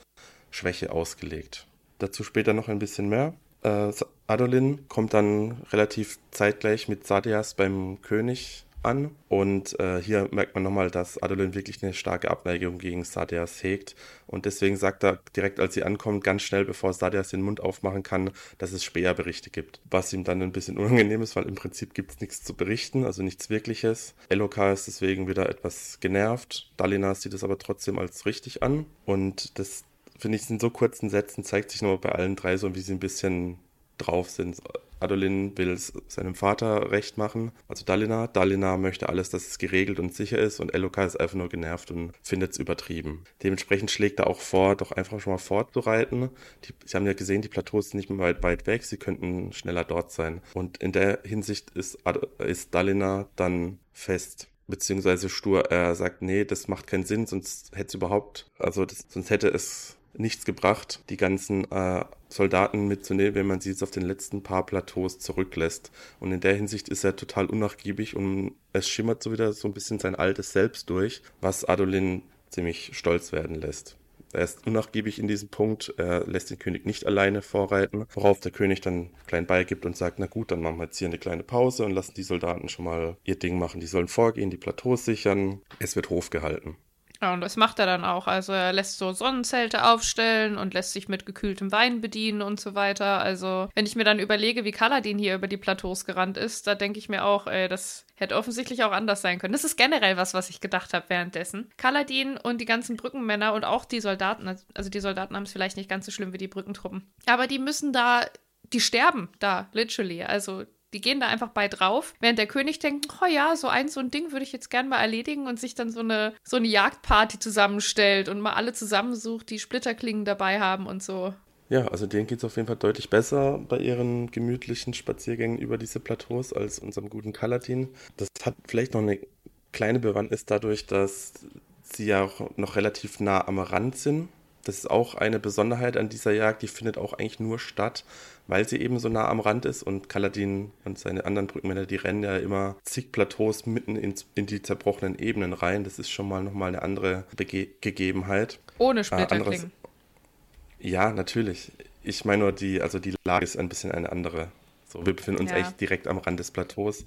Schwäche ausgelegt. Dazu später noch ein bisschen mehr. Äh, Adolin kommt dann relativ zeitgleich mit Sadias beim König an. Und äh, hier merkt man nochmal, dass Adolin wirklich eine starke Abneigung gegen Sadias hegt. Und deswegen sagt er direkt, als sie ankommt, ganz schnell, bevor Sadias den Mund aufmachen kann, dass es Speerberichte gibt. Was ihm dann ein bisschen unangenehm ist, weil im Prinzip gibt es nichts zu berichten, also nichts Wirkliches. Eloka ist deswegen wieder etwas genervt. Dalina sieht es aber trotzdem als richtig an. Und das finde ich in so kurzen Sätzen zeigt sich nochmal bei allen drei so, wie sie ein bisschen drauf sind. Adolin will es seinem Vater recht machen, also Dalina. Dalina möchte alles, dass es geregelt und sicher ist und Eloka ist einfach nur genervt und findet es übertrieben. Dementsprechend schlägt er auch vor, doch einfach schon mal fortzureiten. Die, Sie haben ja gesehen, die Plateaus sind nicht mehr weit, weit weg, sie könnten schneller dort sein. Und in der Hinsicht ist, ist Dalina dann fest beziehungsweise stur. Er sagt, nee, das macht keinen Sinn, sonst hätte es überhaupt, also das, sonst hätte es nichts gebracht, die ganzen äh, Soldaten mitzunehmen, wenn man sie jetzt auf den letzten paar Plateaus zurücklässt. Und in der Hinsicht ist er total unnachgiebig und es schimmert so wieder so ein bisschen sein altes Selbst durch, was Adolin ziemlich stolz werden lässt. Er ist unnachgiebig in diesem Punkt, er lässt den König nicht alleine vorreiten, worauf der König dann klein beigibt und sagt, na gut, dann machen wir jetzt hier eine kleine Pause und lassen die Soldaten schon mal ihr Ding machen. Die sollen vorgehen, die Plateaus sichern, es wird Hof gehalten. Ja, und das macht er dann auch. Also er lässt so Sonnenzelte aufstellen und lässt sich mit gekühltem Wein bedienen und so weiter. Also wenn ich mir dann überlege, wie Kaladin hier über die Plateaus gerannt ist, da denke ich mir auch, ey, das hätte offensichtlich auch anders sein können. Das ist generell was, was ich gedacht habe währenddessen. Kaladin und die ganzen Brückenmänner und auch die Soldaten, also die Soldaten haben es vielleicht nicht ganz so schlimm wie die Brückentruppen. Aber die müssen da, die sterben da, literally. Also die gehen da einfach bei drauf, während der König denkt, oh ja, so ein so ein Ding würde ich jetzt gern mal erledigen und sich dann so eine so eine Jagdparty zusammenstellt und mal alle zusammensucht, die Splitterklingen dabei haben und so. Ja, also denen geht es auf jeden Fall deutlich besser bei ihren gemütlichen Spaziergängen über diese Plateaus als unserem guten Kalatin. Das hat vielleicht noch eine kleine Bewandtnis dadurch, dass sie ja auch noch relativ nah am Rand sind. Das ist auch eine Besonderheit an dieser Jagd, die findet auch eigentlich nur statt, weil sie eben so nah am Rand ist und Kaladin und seine anderen Brückenmänner, die rennen ja immer zig Plateaus mitten in, in die zerbrochenen Ebenen rein. Das ist schon mal nochmal eine andere Bege Gegebenheit. Ohne äh, Splitterklingen. Äh, ja, natürlich. Ich meine nur, die, also die Lage ist ein bisschen eine andere. So, wir befinden uns ja. echt direkt am Rand des Plateaus.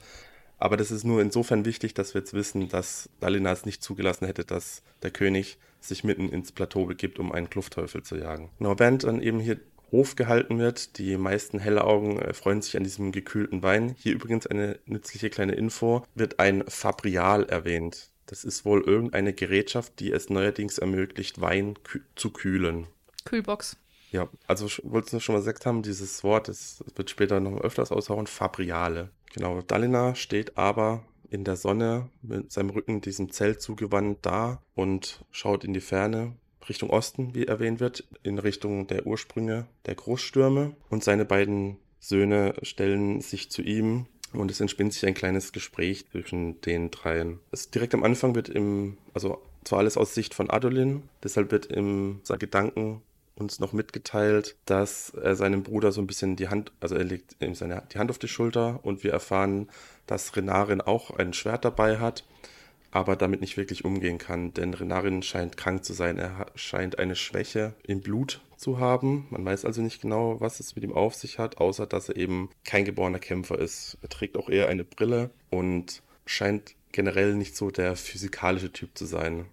Aber das ist nur insofern wichtig, dass wir jetzt wissen, dass Dalinas nicht zugelassen hätte, dass der König sich mitten ins Plateau begibt, um einen Kluftteufel zu jagen. Genau, während dann eben hier Hof gehalten wird. Die meisten helle Augen äh, freuen sich an diesem gekühlten Wein. Hier übrigens eine nützliche kleine Info, wird ein Fabrial erwähnt. Das ist wohl irgendeine Gerätschaft, die es neuerdings ermöglicht, Wein kü zu kühlen. Kühlbox. Ja, also wolltest du schon mal gesagt haben, dieses Wort, das wird später noch öfters aushauen, Fabriale. Genau, Dalina steht aber in der Sonne mit seinem Rücken diesem Zelt zugewandt da und schaut in die Ferne Richtung Osten, wie erwähnt wird, in Richtung der Ursprünge der Großstürme. Und seine beiden Söhne stellen sich zu ihm und es entspinnt sich ein kleines Gespräch zwischen den dreien. Es direkt am Anfang wird im, also zwar alles aus Sicht von Adolin, deshalb wird im Gedanken uns noch mitgeteilt, dass er seinem Bruder so ein bisschen die Hand, also er legt ihm seine, die Hand auf die Schulter und wir erfahren, dass Renarin auch ein Schwert dabei hat aber damit nicht wirklich umgehen kann, denn Renarin scheint krank zu sein. Er scheint eine Schwäche im Blut zu haben. Man weiß also nicht genau, was es mit ihm auf sich hat, außer dass er eben kein geborener Kämpfer ist. Er trägt auch eher eine Brille und scheint generell nicht so der physikalische Typ zu sein.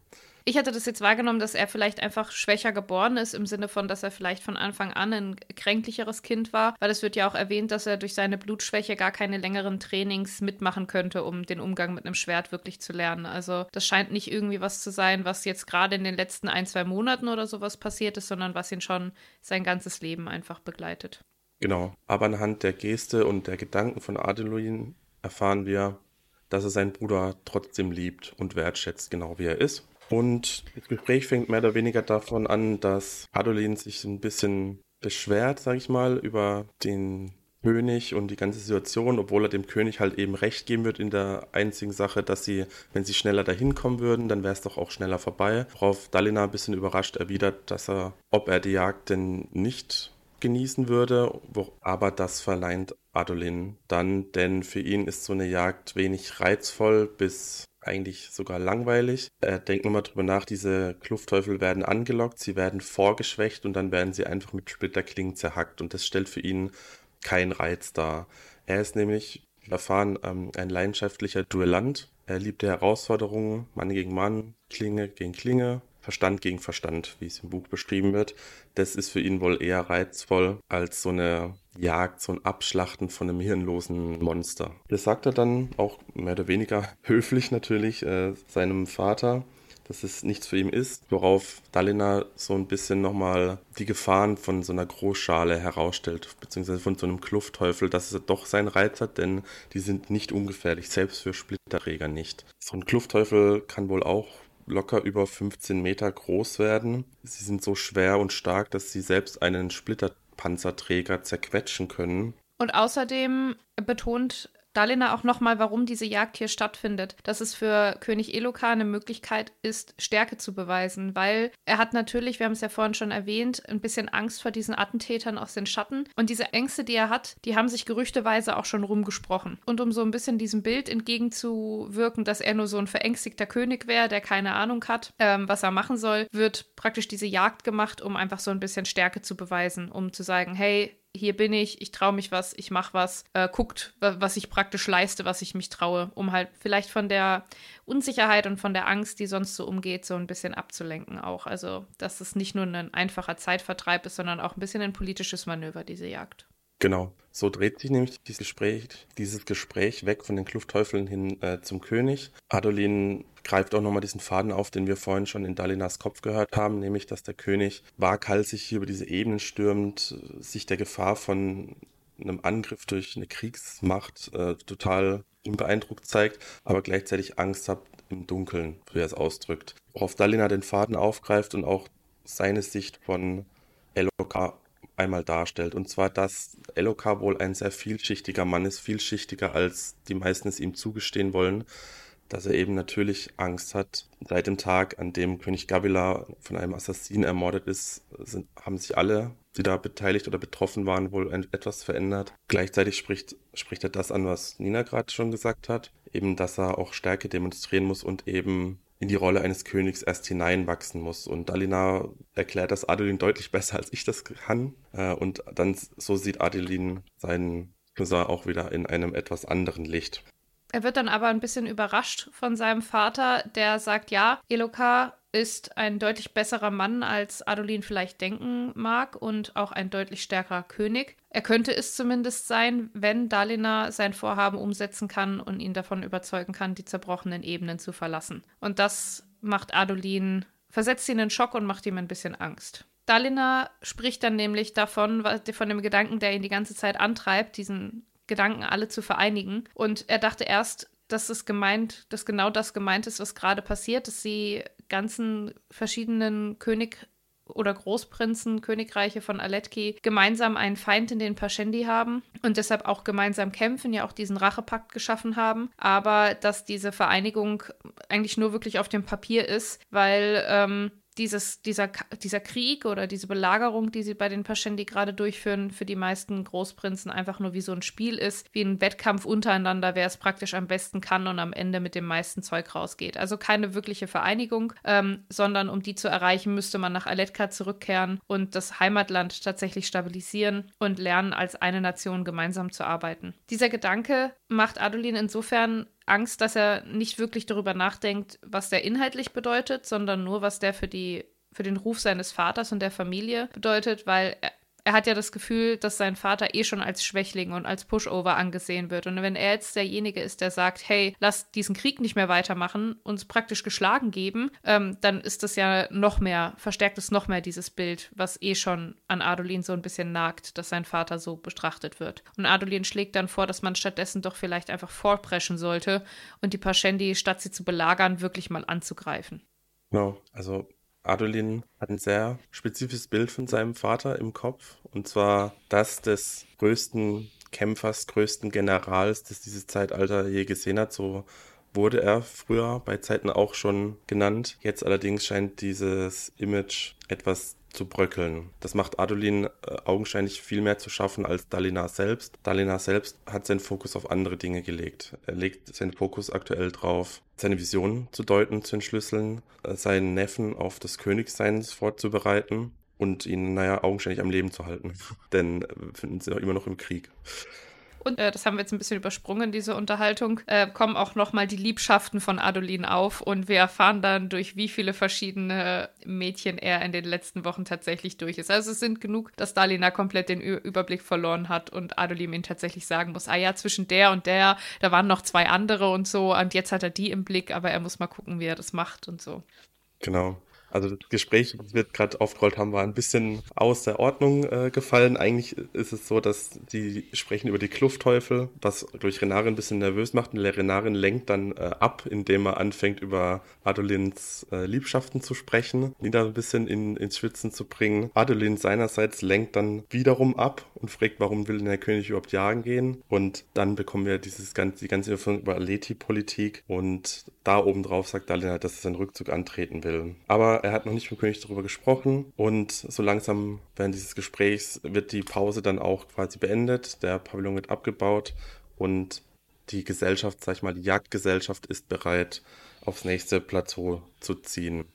Ich hatte das jetzt wahrgenommen, dass er vielleicht einfach schwächer geboren ist, im Sinne von, dass er vielleicht von Anfang an ein kränklicheres Kind war, weil es wird ja auch erwähnt, dass er durch seine Blutschwäche gar keine längeren Trainings mitmachen könnte, um den Umgang mit einem Schwert wirklich zu lernen. Also das scheint nicht irgendwie was zu sein, was jetzt gerade in den letzten ein, zwei Monaten oder sowas passiert ist, sondern was ihn schon sein ganzes Leben einfach begleitet. Genau, aber anhand der Geste und der Gedanken von Adeluin erfahren wir, dass er seinen Bruder trotzdem liebt und wertschätzt, genau wie er ist. Und das Gespräch fängt mehr oder weniger davon an, dass Adolin sich ein bisschen beschwert, sag ich mal, über den König und die ganze Situation, obwohl er dem König halt eben recht geben wird in der einzigen Sache, dass sie, wenn sie schneller dahin kommen würden, dann wäre es doch auch schneller vorbei. Worauf Dalina ein bisschen überrascht erwidert, dass er, ob er die Jagd denn nicht genießen würde, aber das verneint Adolin dann, denn für ihn ist so eine Jagd wenig reizvoll bis eigentlich sogar langweilig. Äh, denkt nur mal drüber nach, diese Kluftteufel werden angelockt, sie werden vorgeschwächt und dann werden sie einfach mit Splitterklingen zerhackt und das stellt für ihn keinen Reiz dar. Er ist nämlich, wir erfahren, ähm, ein leidenschaftlicher Duellant. Er liebt die Herausforderungen, Mann gegen Mann, Klinge gegen Klinge, Verstand gegen Verstand, wie es im Buch beschrieben wird. Das ist für ihn wohl eher reizvoll als so eine Jagd, so ein Abschlachten von einem hirnlosen Monster. Das sagt er dann auch mehr oder weniger höflich natürlich äh, seinem Vater, dass es nichts für ihn ist, worauf Dalina so ein bisschen nochmal die Gefahren von so einer Großschale herausstellt, beziehungsweise von so einem Kluftteufel, dass es doch seinen Reiz hat, denn die sind nicht ungefährlich, selbst für Splitterträger nicht. So ein Kluftteufel kann wohl auch locker über 15 Meter groß werden. Sie sind so schwer und stark, dass sie selbst einen Splitterpanzerträger zerquetschen können. Und außerdem betont Dalina auch nochmal, warum diese Jagd hier stattfindet. Dass es für König Eloka eine Möglichkeit ist, Stärke zu beweisen, weil er hat natürlich, wir haben es ja vorhin schon erwähnt, ein bisschen Angst vor diesen Attentätern aus den Schatten. Und diese Ängste, die er hat, die haben sich gerüchteweise auch schon rumgesprochen. Und um so ein bisschen diesem Bild entgegenzuwirken, dass er nur so ein verängstigter König wäre, der keine Ahnung hat, ähm, was er machen soll, wird praktisch diese Jagd gemacht, um einfach so ein bisschen Stärke zu beweisen, um zu sagen, hey, hier bin ich, ich traue mich was, ich mache was, äh, guckt, was ich praktisch leiste, was ich mich traue, um halt vielleicht von der Unsicherheit und von der Angst, die sonst so umgeht, so ein bisschen abzulenken auch. Also, dass es nicht nur ein einfacher Zeitvertreib ist, sondern auch ein bisschen ein politisches Manöver, diese Jagd. Genau, so dreht sich nämlich dieses Gespräch, dieses Gespräch weg von den Kluftteufeln hin äh, zum König. Adolin greift auch nochmal diesen Faden auf, den wir vorhin schon in Dalinas Kopf gehört haben, nämlich, dass der König waghalsig hier über diese Ebenen stürmt, sich der Gefahr von einem Angriff durch eine Kriegsmacht äh, total unbeeindruckt zeigt, aber gleichzeitig Angst hat im Dunkeln, wie er es ausdrückt. Worauf Dalina den Faden aufgreift und auch seine Sicht von Elokar einmal darstellt. Und zwar, dass Elokar wohl ein sehr vielschichtiger Mann ist, vielschichtiger als die meisten es ihm zugestehen wollen, dass er eben natürlich Angst hat. Seit dem Tag, an dem König Gabila von einem Assassinen ermordet ist, sind, haben sich alle, die da beteiligt oder betroffen waren, wohl ein, etwas verändert. Gleichzeitig spricht, spricht er das an, was Nina gerade schon gesagt hat, eben, dass er auch Stärke demonstrieren muss und eben in die Rolle eines Königs erst hineinwachsen muss. Und Dalina erklärt das Adelin deutlich besser, als ich das kann. Äh, und dann so sieht Adelin seinen Cousin auch wieder in einem etwas anderen Licht. Er wird dann aber ein bisschen überrascht von seinem Vater, der sagt, ja, Elokar ist ein deutlich besserer Mann, als Adolin vielleicht denken mag und auch ein deutlich stärkerer König. Er könnte es zumindest sein, wenn Dalina sein Vorhaben umsetzen kann und ihn davon überzeugen kann, die zerbrochenen Ebenen zu verlassen. Und das macht Adolin, versetzt ihn in Schock und macht ihm ein bisschen Angst. Dalina spricht dann nämlich davon, von dem Gedanken, der ihn die ganze Zeit antreibt, diesen Gedanken alle zu vereinigen. Und er dachte erst, dass es gemeint, dass genau das gemeint ist, was gerade passiert, dass sie ganzen verschiedenen König oder Großprinzen, Königreiche von Aletki gemeinsam einen Feind in den Pashendi haben und deshalb auch gemeinsam kämpfen, ja auch diesen Rachepakt geschaffen haben, aber dass diese Vereinigung eigentlich nur wirklich auf dem Papier ist, weil ähm, dieses, dieser, dieser Krieg oder diese Belagerung, die sie bei den Paschendi gerade durchführen, für die meisten Großprinzen einfach nur wie so ein Spiel ist, wie ein Wettkampf untereinander, wer es praktisch am besten kann und am Ende mit dem meisten Zeug rausgeht. Also keine wirkliche Vereinigung, ähm, sondern um die zu erreichen, müsste man nach Aletka zurückkehren und das Heimatland tatsächlich stabilisieren und lernen, als eine Nation gemeinsam zu arbeiten. Dieser Gedanke macht Adolin insofern Angst, dass er nicht wirklich darüber nachdenkt, was der inhaltlich bedeutet, sondern nur, was der für die für den Ruf seines Vaters und der Familie bedeutet, weil er, hat ja das Gefühl, dass sein Vater eh schon als Schwächling und als Pushover angesehen wird. Und wenn er jetzt derjenige ist, der sagt, hey, lass diesen Krieg nicht mehr weitermachen, uns praktisch geschlagen geben, ähm, dann ist das ja noch mehr, verstärkt es noch mehr dieses Bild, was eh schon an Adolin so ein bisschen nagt, dass sein Vater so betrachtet wird. Und Adolin schlägt dann vor, dass man stattdessen doch vielleicht einfach vorpreschen sollte und die Pashendi, statt sie zu belagern, wirklich mal anzugreifen. Genau, also Adolin hat ein sehr spezifisches Bild von seinem Vater im Kopf. Und zwar das des größten Kämpfers, größten Generals, das dieses Zeitalter je gesehen hat. So wurde er früher bei Zeiten auch schon genannt. Jetzt allerdings scheint dieses Image etwas zu bröckeln. Das macht Adolin äh, augenscheinlich viel mehr zu schaffen als Dalinar selbst. Dalinar selbst hat seinen Fokus auf andere Dinge gelegt. Er legt seinen Fokus aktuell drauf, seine Vision zu deuten, zu entschlüsseln, äh, seinen Neffen auf das Königseins vorzubereiten und ihn, naja, augenscheinlich am Leben zu halten. Denn wir äh, finden sie immer noch im Krieg. Und äh, das haben wir jetzt ein bisschen übersprungen, diese Unterhaltung, äh, kommen auch nochmal die Liebschaften von Adolin auf und wir erfahren dann, durch wie viele verschiedene Mädchen er in den letzten Wochen tatsächlich durch ist. Also es sind genug, dass Dalina komplett den Ü Überblick verloren hat und Adolin ihm tatsächlich sagen muss, ah ja, zwischen der und der, da waren noch zwei andere und so und jetzt hat er die im Blick, aber er muss mal gucken, wie er das macht und so. Genau. Also das Gespräch, das wir gerade aufgerollt haben, war ein bisschen aus der Ordnung äh, gefallen. Eigentlich ist es so, dass die sprechen über die Kluftteufel, was durch Renarin ein bisschen nervös macht. Und Renarin lenkt dann äh, ab, indem er anfängt, über Adolins äh, Liebschaften zu sprechen, ihn da ein bisschen in, ins Schwitzen zu bringen. Adolin seinerseits lenkt dann wiederum ab und fragt, warum will denn der König überhaupt jagen gehen? Und dann bekommen wir dieses ganze, die ganze Information über Leti-Politik und da oben drauf sagt Dalina, dass er seinen Rückzug antreten will. Aber er hat noch nicht mit König darüber gesprochen und so langsam während dieses Gesprächs wird die Pause dann auch quasi beendet. Der Pavillon wird abgebaut und die Gesellschaft, sag ich mal, die Jagdgesellschaft ist bereit, aufs nächste Plateau zu ziehen.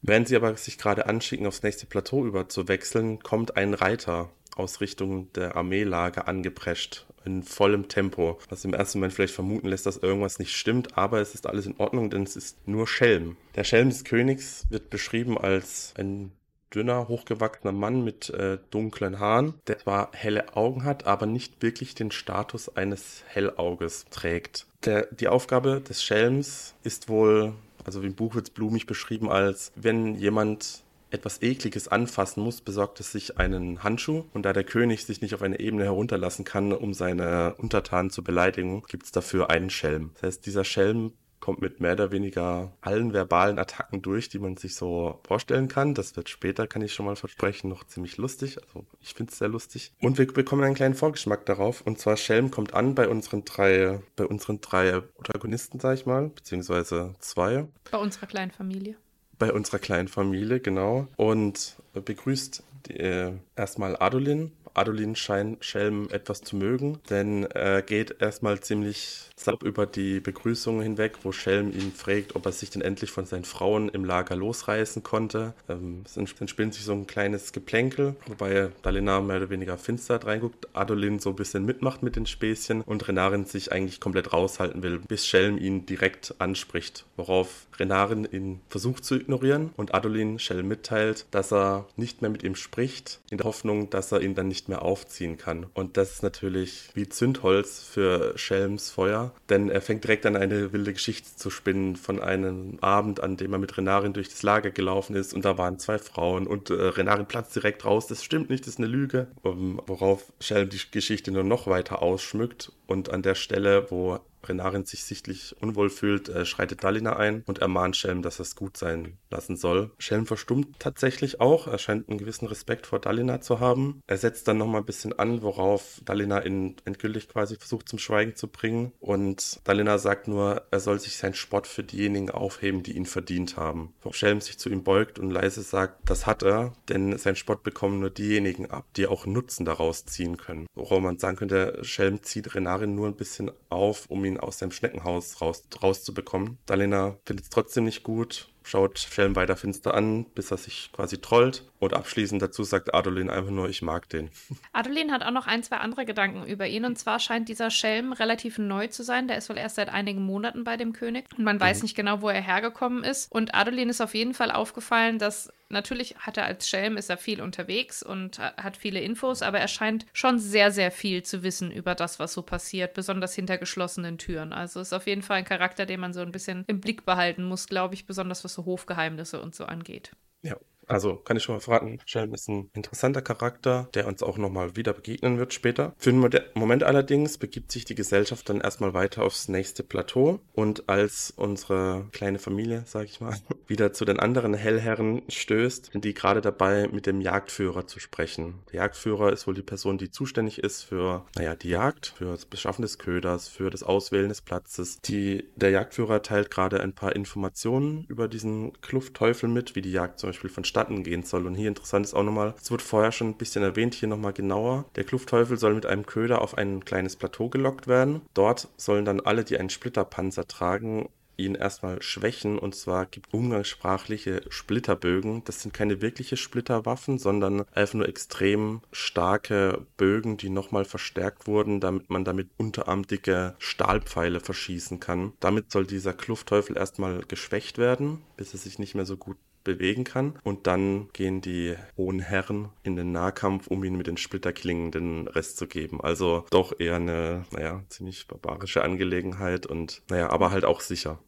Während sie aber sich gerade anschicken, aufs nächste Plateau überzuwechseln, kommt ein Reiter aus Richtung der Armeelage angeprescht in vollem Tempo, was im ersten Moment vielleicht vermuten lässt, dass irgendwas nicht stimmt, aber es ist alles in Ordnung, denn es ist nur Schelm. Der Schelm des Königs wird beschrieben als ein dünner, hochgewachsener Mann mit äh, dunklen Haaren, der zwar helle Augen hat, aber nicht wirklich den Status eines Hellauges trägt. Der, die Aufgabe des Schelms ist wohl, also im Buch wird es blumig beschrieben, als wenn jemand etwas Ekliges anfassen muss, besorgt es sich einen Handschuh. Und da der König sich nicht auf eine Ebene herunterlassen kann, um seine Untertanen zu beleidigen, gibt es dafür einen Schelm. Das heißt, dieser Schelm kommt mit mehr oder weniger allen verbalen Attacken durch, die man sich so vorstellen kann. Das wird später, kann ich schon mal versprechen, noch ziemlich lustig. Also ich finde es sehr lustig. Und wir bekommen einen kleinen Vorgeschmack darauf. Und zwar Schelm kommt an bei unseren drei, bei unseren drei Protagonisten, sag ich mal, beziehungsweise zwei. Bei unserer kleinen Familie bei unserer kleinen Familie, genau. Und begrüßt äh, erstmal Adolin. Adolin scheint Schelm etwas zu mögen, denn er geht erstmal ziemlich zapp über die Begrüßung hinweg, wo Schelm ihn fragt, ob er sich denn endlich von seinen Frauen im Lager losreißen konnte. Ähm, es entspinnt sich so ein kleines Geplänkel, wobei Dalinar mehr oder weniger finster reinguckt, Adolin so ein bisschen mitmacht mit den Späßchen und Renarin sich eigentlich komplett raushalten will, bis Schelm ihn direkt anspricht, worauf Renarin ihn versucht zu ignorieren und Adolin Schelm mitteilt, dass er nicht mehr mit ihm spricht, in der Hoffnung, dass er ihn dann nicht mehr aufziehen kann. Und das ist natürlich wie Zündholz für Schelms Feuer, denn er fängt direkt an, eine wilde Geschichte zu spinnen von einem Abend, an dem er mit Renarin durch das Lager gelaufen ist. Und da waren zwei Frauen und äh, Renarin platzt direkt raus, das stimmt nicht, das ist eine Lüge, um, worauf Shell die Geschichte nur noch weiter ausschmückt. Und an der Stelle, wo Renarin sich sichtlich unwohl fühlt, äh, schreitet Dalina ein und ermahnt Schelm, dass es gut sein lassen soll. Schelm verstummt tatsächlich auch. Er scheint einen gewissen Respekt vor Dalina zu haben. Er setzt dann nochmal ein bisschen an, worauf Dalina ihn endgültig quasi versucht zum Schweigen zu bringen. Und Dalina sagt nur, er soll sich seinen Spott für diejenigen aufheben, die ihn verdient haben. Wo Schelm sich zu ihm beugt und leise sagt, das hat er, denn sein Spott bekommen nur diejenigen ab, die auch Nutzen daraus ziehen können. Worauf man sagen könnte, Schelm zieht Renarin nur ein bisschen auf, um ihn aus seinem Schneckenhaus raus, rauszubekommen. Dalina findet es trotzdem nicht gut, schaut Schelm weiter finster an, bis er sich quasi trollt. Und abschließend dazu sagt Adolin einfach nur, ich mag den. Adolin hat auch noch ein, zwei andere Gedanken über ihn. Und zwar scheint dieser Schelm relativ neu zu sein. Der ist wohl erst seit einigen Monaten bei dem König. Und man weiß mhm. nicht genau, wo er hergekommen ist. Und Adolin ist auf jeden Fall aufgefallen, dass natürlich hat er als Schelm, ist er viel unterwegs und hat viele Infos, aber er scheint schon sehr, sehr viel zu wissen über das, was so passiert, besonders hinter geschlossenen Türen. Also ist auf jeden Fall ein Charakter, den man so ein bisschen im Blick behalten muss, glaube ich, besonders was so Hofgeheimnisse und so angeht. Ja, also kann ich schon mal verraten, Sheldon ist ein interessanter Charakter, der uns auch nochmal wieder begegnen wird später. Für den Moment allerdings begibt sich die Gesellschaft dann erstmal weiter aufs nächste Plateau und als unsere kleine Familie, sag ich mal, wieder zu den anderen Hellherren stößt, sind die gerade dabei, mit dem Jagdführer zu sprechen. Der Jagdführer ist wohl die Person, die zuständig ist für, naja, die Jagd, für das Beschaffen des Köders, für das Auswählen des Platzes. Die, der Jagdführer teilt gerade ein paar Informationen über diesen Kluftteufel mit, wie die Jagd zum Beispiel vonstatten vonstatten gehen soll. Und hier interessant ist auch nochmal, es wird vorher schon ein bisschen erwähnt, hier nochmal genauer. Der Kluftteufel soll mit einem Köder auf ein kleines Plateau gelockt werden. Dort sollen dann alle, die einen Splitterpanzer tragen, ihn erstmal schwächen und zwar gibt umgangssprachliche Splitterbögen. Das sind keine wirkliche Splitterwaffen, sondern einfach nur extrem starke Bögen, die nochmal verstärkt wurden, damit man damit unterarmdicke Stahlpfeile verschießen kann. Damit soll dieser Kluftteufel erstmal geschwächt werden, bis er sich nicht mehr so gut bewegen kann. Und dann gehen die hohen Herren in den Nahkampf, um ihn mit den Splitterklingen den Rest zu geben. Also doch eher eine, naja, ziemlich barbarische Angelegenheit und, naja, aber halt auch sicher.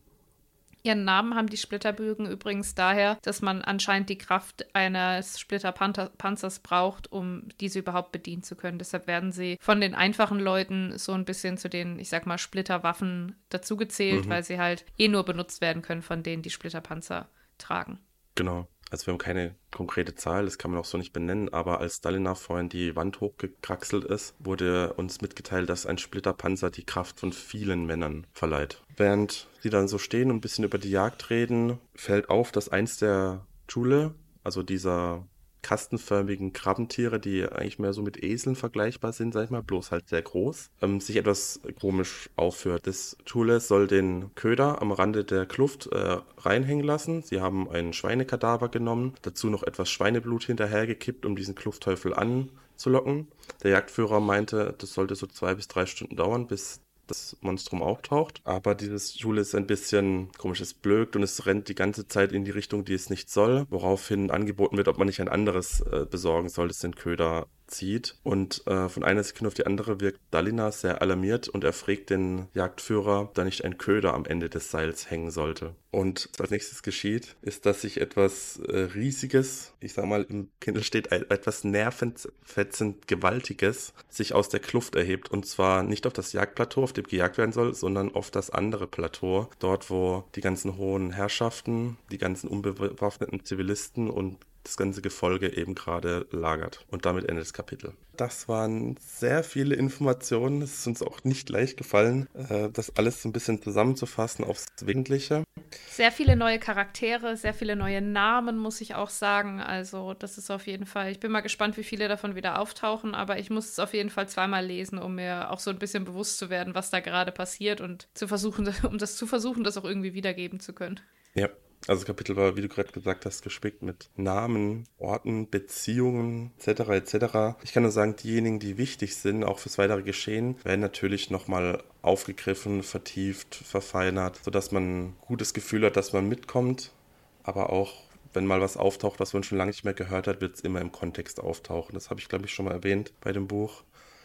Ihren Namen haben die Splitterbögen übrigens daher, dass man anscheinend die Kraft eines Splitterpanzers braucht, um diese überhaupt bedienen zu können. Deshalb werden sie von den einfachen Leuten so ein bisschen zu den, ich sag mal, Splitterwaffen dazugezählt, mhm. weil sie halt eh nur benutzt werden können von denen, die Splitterpanzer tragen. Genau. Also wir haben keine konkrete Zahl, das kann man auch so nicht benennen, aber als Dalina vorhin die Wand hochgekraxelt ist, wurde uns mitgeteilt, dass ein Splitterpanzer die Kraft von vielen Männern verleiht. Während sie dann so stehen und ein bisschen über die Jagd reden, fällt auf, dass eins der Schule, also dieser kastenförmigen Krabbentiere, die eigentlich mehr so mit Eseln vergleichbar sind, sag ich mal, bloß halt sehr groß, ähm, sich etwas komisch aufführt. Das Thule soll den Köder am Rande der Kluft äh, reinhängen lassen. Sie haben einen Schweinekadaver genommen, dazu noch etwas Schweineblut hinterhergekippt, um diesen Kluftteufel anzulocken. Der Jagdführer meinte, das sollte so zwei bis drei Stunden dauern, bis das Monstrum auftaucht. Aber dieses Schule ist ein bisschen komisch, es blökt und es rennt die ganze Zeit in die Richtung, die es nicht soll, woraufhin angeboten wird, ob man nicht ein anderes äh, besorgen soll, das den Köder zieht. Und äh, von einer Sekunde auf die andere wirkt Dalina sehr alarmiert und er fragt den Jagdführer, da nicht ein Köder am Ende des Seils hängen sollte. Und was als nächstes geschieht, ist, dass sich etwas äh, Riesiges, ich sag mal, im Kindle steht etwas nervenfetzend Gewaltiges, sich aus der Kluft erhebt. Und zwar nicht auf das Jagdplateau, auf dem gejagt werden soll, sondern auf das andere Plateau. Dort, wo die ganzen hohen Herrschaften, die ganzen unbewaffneten Zivilisten und das ganze Gefolge eben gerade lagert. Und damit endet das Kapitel. Das waren sehr viele Informationen. Es ist uns auch nicht leicht gefallen, äh, das alles so ein bisschen zusammenzufassen aufs Wesentliche. Sehr viele neue Charaktere, sehr viele neue Namen, muss ich auch sagen. Also, das ist auf jeden Fall. Ich bin mal gespannt, wie viele davon wieder auftauchen, aber ich muss es auf jeden Fall zweimal lesen, um mir auch so ein bisschen bewusst zu werden, was da gerade passiert und zu versuchen, um das zu versuchen, das auch irgendwie wiedergeben zu können. Ja, also das Kapitel war, wie du gerade gesagt hast, gespickt mit Namen, Orten, Beziehungen etc. etc. Ich kann nur sagen, diejenigen, die wichtig sind, auch fürs weitere Geschehen, werden natürlich nochmal aufgegriffen, vertieft, verfeinert, sodass man ein gutes Gefühl hat, dass man mitkommt, aber auch wenn mal was auftaucht, was man schon lange nicht mehr gehört hat, wird es immer im Kontext auftauchen. Das habe ich, glaube ich, schon mal erwähnt bei dem Buch.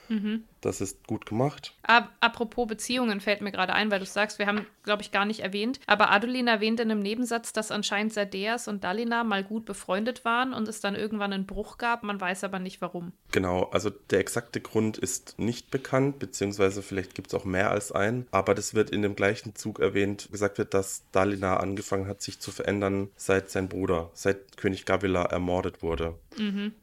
Mhm. Das ist gut gemacht. Apropos Beziehungen fällt mir gerade ein, weil du sagst, wir haben, glaube ich, gar nicht erwähnt. Aber Adolin erwähnt in einem Nebensatz, dass anscheinend Sadeas und Dalina mal gut befreundet waren und es dann irgendwann einen Bruch gab. Man weiß aber nicht warum. Genau, also der exakte Grund ist nicht bekannt, beziehungsweise vielleicht gibt es auch mehr als einen. Aber das wird in dem gleichen Zug erwähnt. Gesagt wird, dass Dalina angefangen hat, sich zu verändern, seit sein Bruder, seit König Gavila ermordet wurde. Mhm.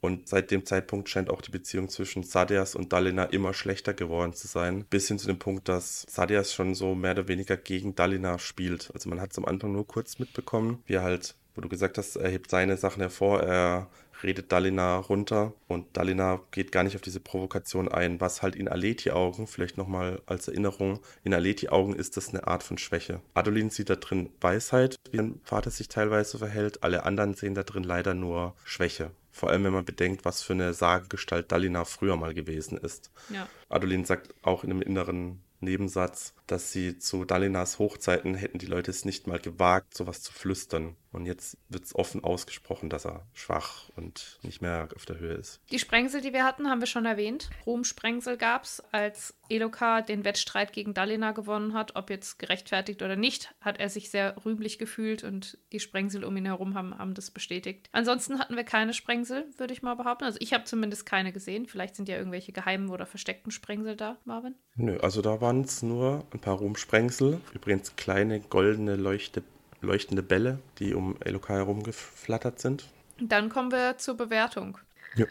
Und seit dem Zeitpunkt scheint auch die Beziehung zwischen Sadias und Dalina immer schlechter geworden zu sein. Bis hin zu dem Punkt, dass Sadias schon so mehr oder weniger gegen Dalina spielt. Also man hat es am Anfang nur kurz mitbekommen, wie er halt, wo du gesagt hast, er hebt seine Sachen hervor, er redet Dalina runter und Dalina geht gar nicht auf diese Provokation ein, was halt in Aleti-Augen, vielleicht nochmal als Erinnerung, in Aleti-Augen ist das eine Art von Schwäche. Adolin sieht da drin Weisheit, wie ein Vater sich teilweise verhält, alle anderen sehen da drin leider nur Schwäche. Vor allem, wenn man bedenkt, was für eine Sagegestalt Dalina früher mal gewesen ist. Ja. Adolin sagt auch in einem inneren Nebensatz, dass sie zu Dalinas Hochzeiten hätten die Leute es nicht mal gewagt, sowas zu flüstern. Und jetzt wird es offen ausgesprochen, dass er schwach und nicht mehr auf der Höhe ist. Die Sprengsel, die wir hatten, haben wir schon erwähnt. Ruhmsprengsel gab es, als Eloka den Wettstreit gegen Dalina gewonnen hat. Ob jetzt gerechtfertigt oder nicht, hat er sich sehr rühmlich gefühlt und die Sprengsel um ihn herum haben, haben das bestätigt. Ansonsten hatten wir keine Sprengsel, würde ich mal behaupten. Also ich habe zumindest keine gesehen. Vielleicht sind ja irgendwelche geheimen oder versteckten Sprengsel da, Marvin. Nö, also da waren es nur ein paar Ruhmsprengsel. Übrigens kleine goldene Leuchte leuchtende Bälle, die um Elokai herumgeflattert sind. Dann kommen wir zur Bewertung. Ja.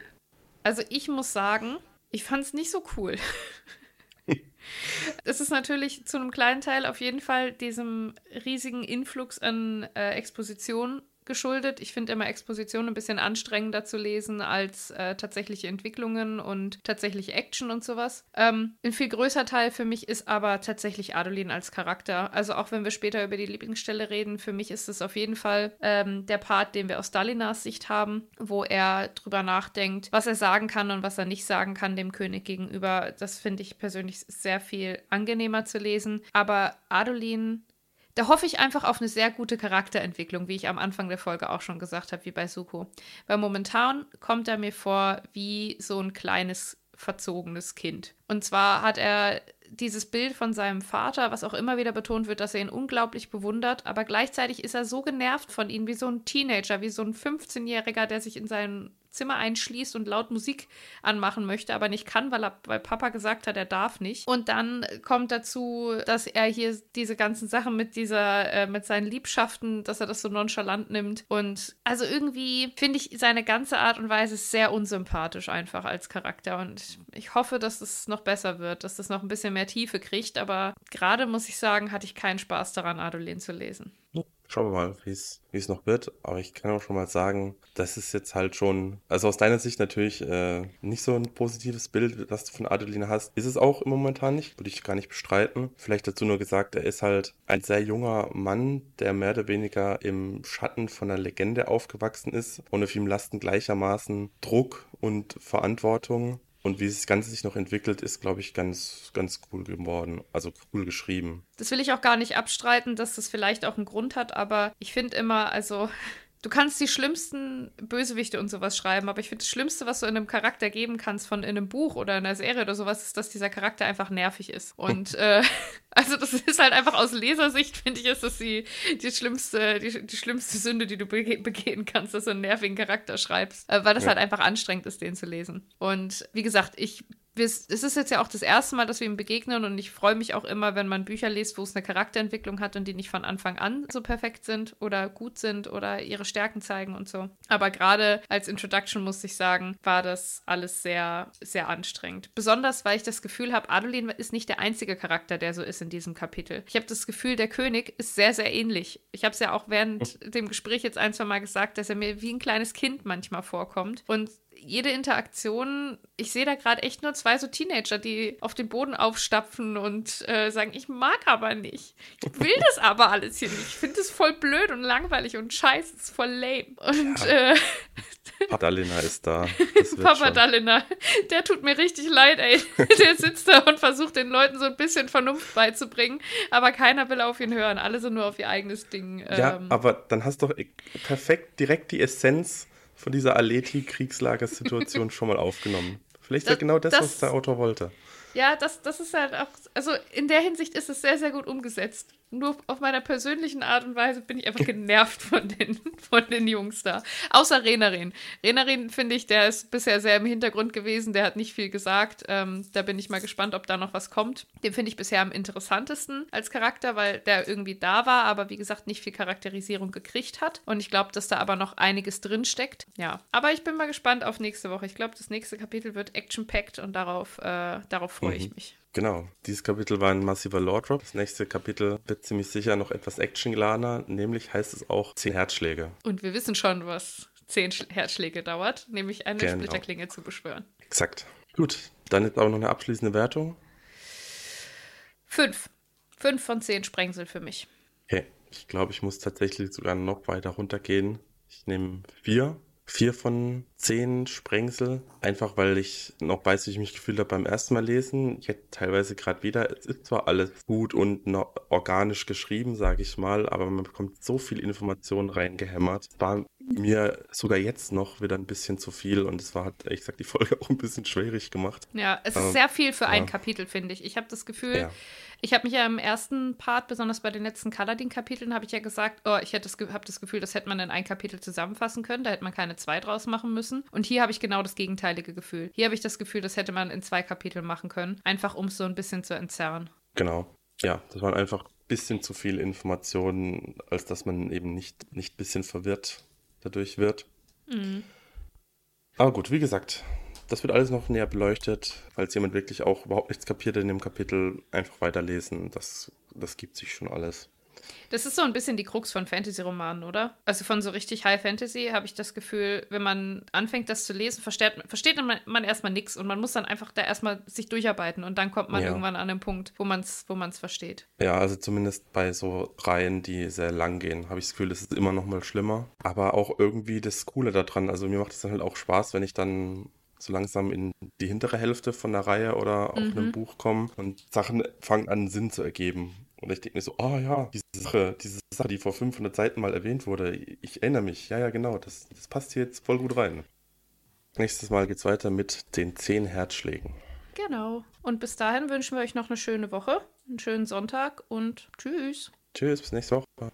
Also ich muss sagen, ich fand es nicht so cool. Es ist natürlich zu einem kleinen Teil auf jeden Fall diesem riesigen Influx an äh, Exposition geschuldet. Ich finde immer Exposition ein bisschen anstrengender zu lesen als äh, tatsächliche Entwicklungen und tatsächliche Action und sowas. Ähm, ein viel größer Teil für mich ist aber tatsächlich Adolin als Charakter. Also auch wenn wir später über die Lieblingsstelle reden, für mich ist es auf jeden Fall ähm, der Part, den wir aus Dalinas Sicht haben, wo er drüber nachdenkt, was er sagen kann und was er nicht sagen kann dem König gegenüber. Das finde ich persönlich sehr viel angenehmer zu lesen. Aber Adolin da hoffe ich einfach auf eine sehr gute Charakterentwicklung, wie ich am Anfang der Folge auch schon gesagt habe, wie bei Suko. Weil momentan kommt er mir vor wie so ein kleines, verzogenes Kind. Und zwar hat er dieses Bild von seinem Vater, was auch immer wieder betont wird, dass er ihn unglaublich bewundert, aber gleichzeitig ist er so genervt von ihm wie so ein Teenager, wie so ein 15-Jähriger, der sich in seinen Zimmer einschließt und laut Musik anmachen möchte, aber nicht kann, weil, er, weil Papa gesagt hat, er darf nicht. Und dann kommt dazu, dass er hier diese ganzen Sachen mit dieser, äh, mit seinen Liebschaften, dass er das so nonchalant nimmt. Und also irgendwie finde ich seine ganze Art und Weise sehr unsympathisch einfach als Charakter. Und ich hoffe, dass es noch besser wird, dass das noch ein bisschen mehr Tiefe kriegt. Aber gerade muss ich sagen, hatte ich keinen Spaß daran, Adolin zu lesen. Schauen wir mal, wie es noch wird. Aber ich kann auch schon mal sagen, das ist jetzt halt schon, also aus deiner Sicht natürlich äh, nicht so ein positives Bild, was du von Adeline hast. Ist es auch im Momentan nicht, würde ich gar nicht bestreiten. Vielleicht dazu nur gesagt, er ist halt ein sehr junger Mann, der mehr oder weniger im Schatten von einer Legende aufgewachsen ist und auf ihm lasten gleichermaßen Druck und Verantwortung und wie das Ganze sich noch entwickelt, ist, glaube ich, ganz, ganz cool geworden. Also cool geschrieben. Das will ich auch gar nicht abstreiten, dass das vielleicht auch einen Grund hat, aber ich finde immer, also Du kannst die schlimmsten Bösewichte und sowas schreiben, aber ich finde, das Schlimmste, was du in einem Charakter geben kannst, von in einem Buch oder in einer Serie oder sowas, ist, dass dieser Charakter einfach nervig ist. Und äh, also das ist halt einfach aus Lesersicht, finde ich, ist das die, die, schlimmste, die, die schlimmste Sünde, die du bege begehen kannst, dass du einen nervigen Charakter schreibst, äh, weil das ja. halt einfach anstrengend ist, den zu lesen. Und wie gesagt, ich es ist jetzt ja auch das erste Mal, dass wir ihm begegnen und ich freue mich auch immer, wenn man Bücher liest, wo es eine Charakterentwicklung hat und die nicht von Anfang an so perfekt sind oder gut sind oder ihre Stärken zeigen und so. Aber gerade als Introduction muss ich sagen, war das alles sehr, sehr anstrengend. Besonders, weil ich das Gefühl habe, Adolin ist nicht der einzige Charakter, der so ist in diesem Kapitel. Ich habe das Gefühl, der König ist sehr, sehr ähnlich. Ich habe es ja auch während dem Gespräch jetzt ein, zwei Mal gesagt, dass er mir wie ein kleines Kind manchmal vorkommt. Und jede Interaktion, ich sehe da gerade echt nur zwei so Teenager, die auf den Boden aufstapfen und äh, sagen, ich mag aber nicht. Ich will das aber alles hier nicht. Ich finde es voll blöd und langweilig und scheiße, es ist voll lame. Und ja. äh, Padalina ist da. Papa Dalina, der tut mir richtig leid, ey. Der sitzt da und versucht den Leuten so ein bisschen Vernunft beizubringen, aber keiner will auf ihn hören. Alle sind nur auf ihr eigenes Ding. Ja, ähm, aber dann hast du doch perfekt direkt die Essenz von dieser Aleti-Kriegslagersituation schon mal aufgenommen. Vielleicht ist das, ja genau das, das, was der Autor wollte. Ja, das, das ist halt auch, also in der Hinsicht ist es sehr, sehr gut umgesetzt. Nur auf meiner persönlichen Art und Weise bin ich einfach genervt von den, von den Jungs da. Außer Renarin. Renarin, finde ich, der ist bisher sehr im Hintergrund gewesen, der hat nicht viel gesagt. Ähm, da bin ich mal gespannt, ob da noch was kommt. Den finde ich bisher am interessantesten als Charakter, weil der irgendwie da war, aber wie gesagt, nicht viel Charakterisierung gekriegt hat. Und ich glaube, dass da aber noch einiges drin steckt. Ja, aber ich bin mal gespannt auf nächste Woche. Ich glaube, das nächste Kapitel wird action-packed und darauf, äh, darauf freue mhm. ich mich. Genau, dieses Kapitel war ein massiver Lore-Drop. Das nächste Kapitel wird ziemlich sicher noch etwas actiongeladener, nämlich heißt es auch 10 Herzschläge. Und wir wissen schon, was 10 Herzschläge dauert, nämlich eine genau. Splitterklinge zu beschwören. Exakt. Gut, dann jetzt aber noch eine abschließende Wertung. Fünf. Fünf von zehn Sprengsel für mich. Okay, ich glaube, ich muss tatsächlich sogar noch weiter runtergehen. Ich nehme vier vier von zehn Sprengsel, einfach weil ich noch weiß, wie ich mich gefühlt habe beim ersten Mal lesen. Jetzt teilweise gerade wieder. Es ist zwar alles gut und organisch geschrieben, sage ich mal, aber man bekommt so viel Informationen reingehämmert. Es war mir sogar jetzt noch wieder ein bisschen zu viel und es war, hat ehrlich gesagt, die Folge auch ein bisschen schwierig gemacht. Ja, es ist ähm, sehr viel für ja. ein Kapitel, finde ich. Ich habe das Gefühl, ja. ich habe mich ja im ersten Part, besonders bei den letzten Kaladin-Kapiteln, habe ich ja gesagt, oh, ich habe das Gefühl, das hätte man in ein Kapitel zusammenfassen können, da hätte man keine zwei draus machen müssen. Und hier habe ich genau das gegenteilige Gefühl. Hier habe ich das Gefühl, das hätte man in zwei Kapiteln machen können, einfach um es so ein bisschen zu entzerren. Genau. Ja, das waren einfach ein bisschen zu viele Informationen, als dass man eben nicht, nicht ein bisschen verwirrt dadurch wird. Mhm. Aber gut, wie gesagt, das wird alles noch näher beleuchtet. Falls jemand wirklich auch überhaupt nichts kapiert in dem Kapitel, einfach weiterlesen. Das, das gibt sich schon alles. Das ist so ein bisschen die Krux von Fantasy-Romanen, oder? Also von so richtig High Fantasy habe ich das Gefühl, wenn man anfängt, das zu lesen, versteht, versteht man, man erstmal nichts und man muss dann einfach da erstmal sich durcharbeiten und dann kommt man ja. irgendwann an den Punkt, wo man es wo man's versteht. Ja, also zumindest bei so Reihen, die sehr lang gehen, habe ich das Gefühl, das ist immer noch mal schlimmer. Aber auch irgendwie das Coole daran. Also mir macht es dann halt auch Spaß, wenn ich dann so langsam in die hintere Hälfte von der Reihe oder auf mhm. einem Buch komme und Sachen fangen an Sinn zu ergeben. Und ich denke mir so, oh ja, diese Sache, diese Sache, die vor 500 Seiten mal erwähnt wurde, ich erinnere mich. Ja, ja, genau, das, das passt hier jetzt voll gut rein. Nächstes Mal geht's weiter mit den 10 Herzschlägen. Genau. Und bis dahin wünschen wir euch noch eine schöne Woche, einen schönen Sonntag und tschüss. Tschüss, bis nächste Woche.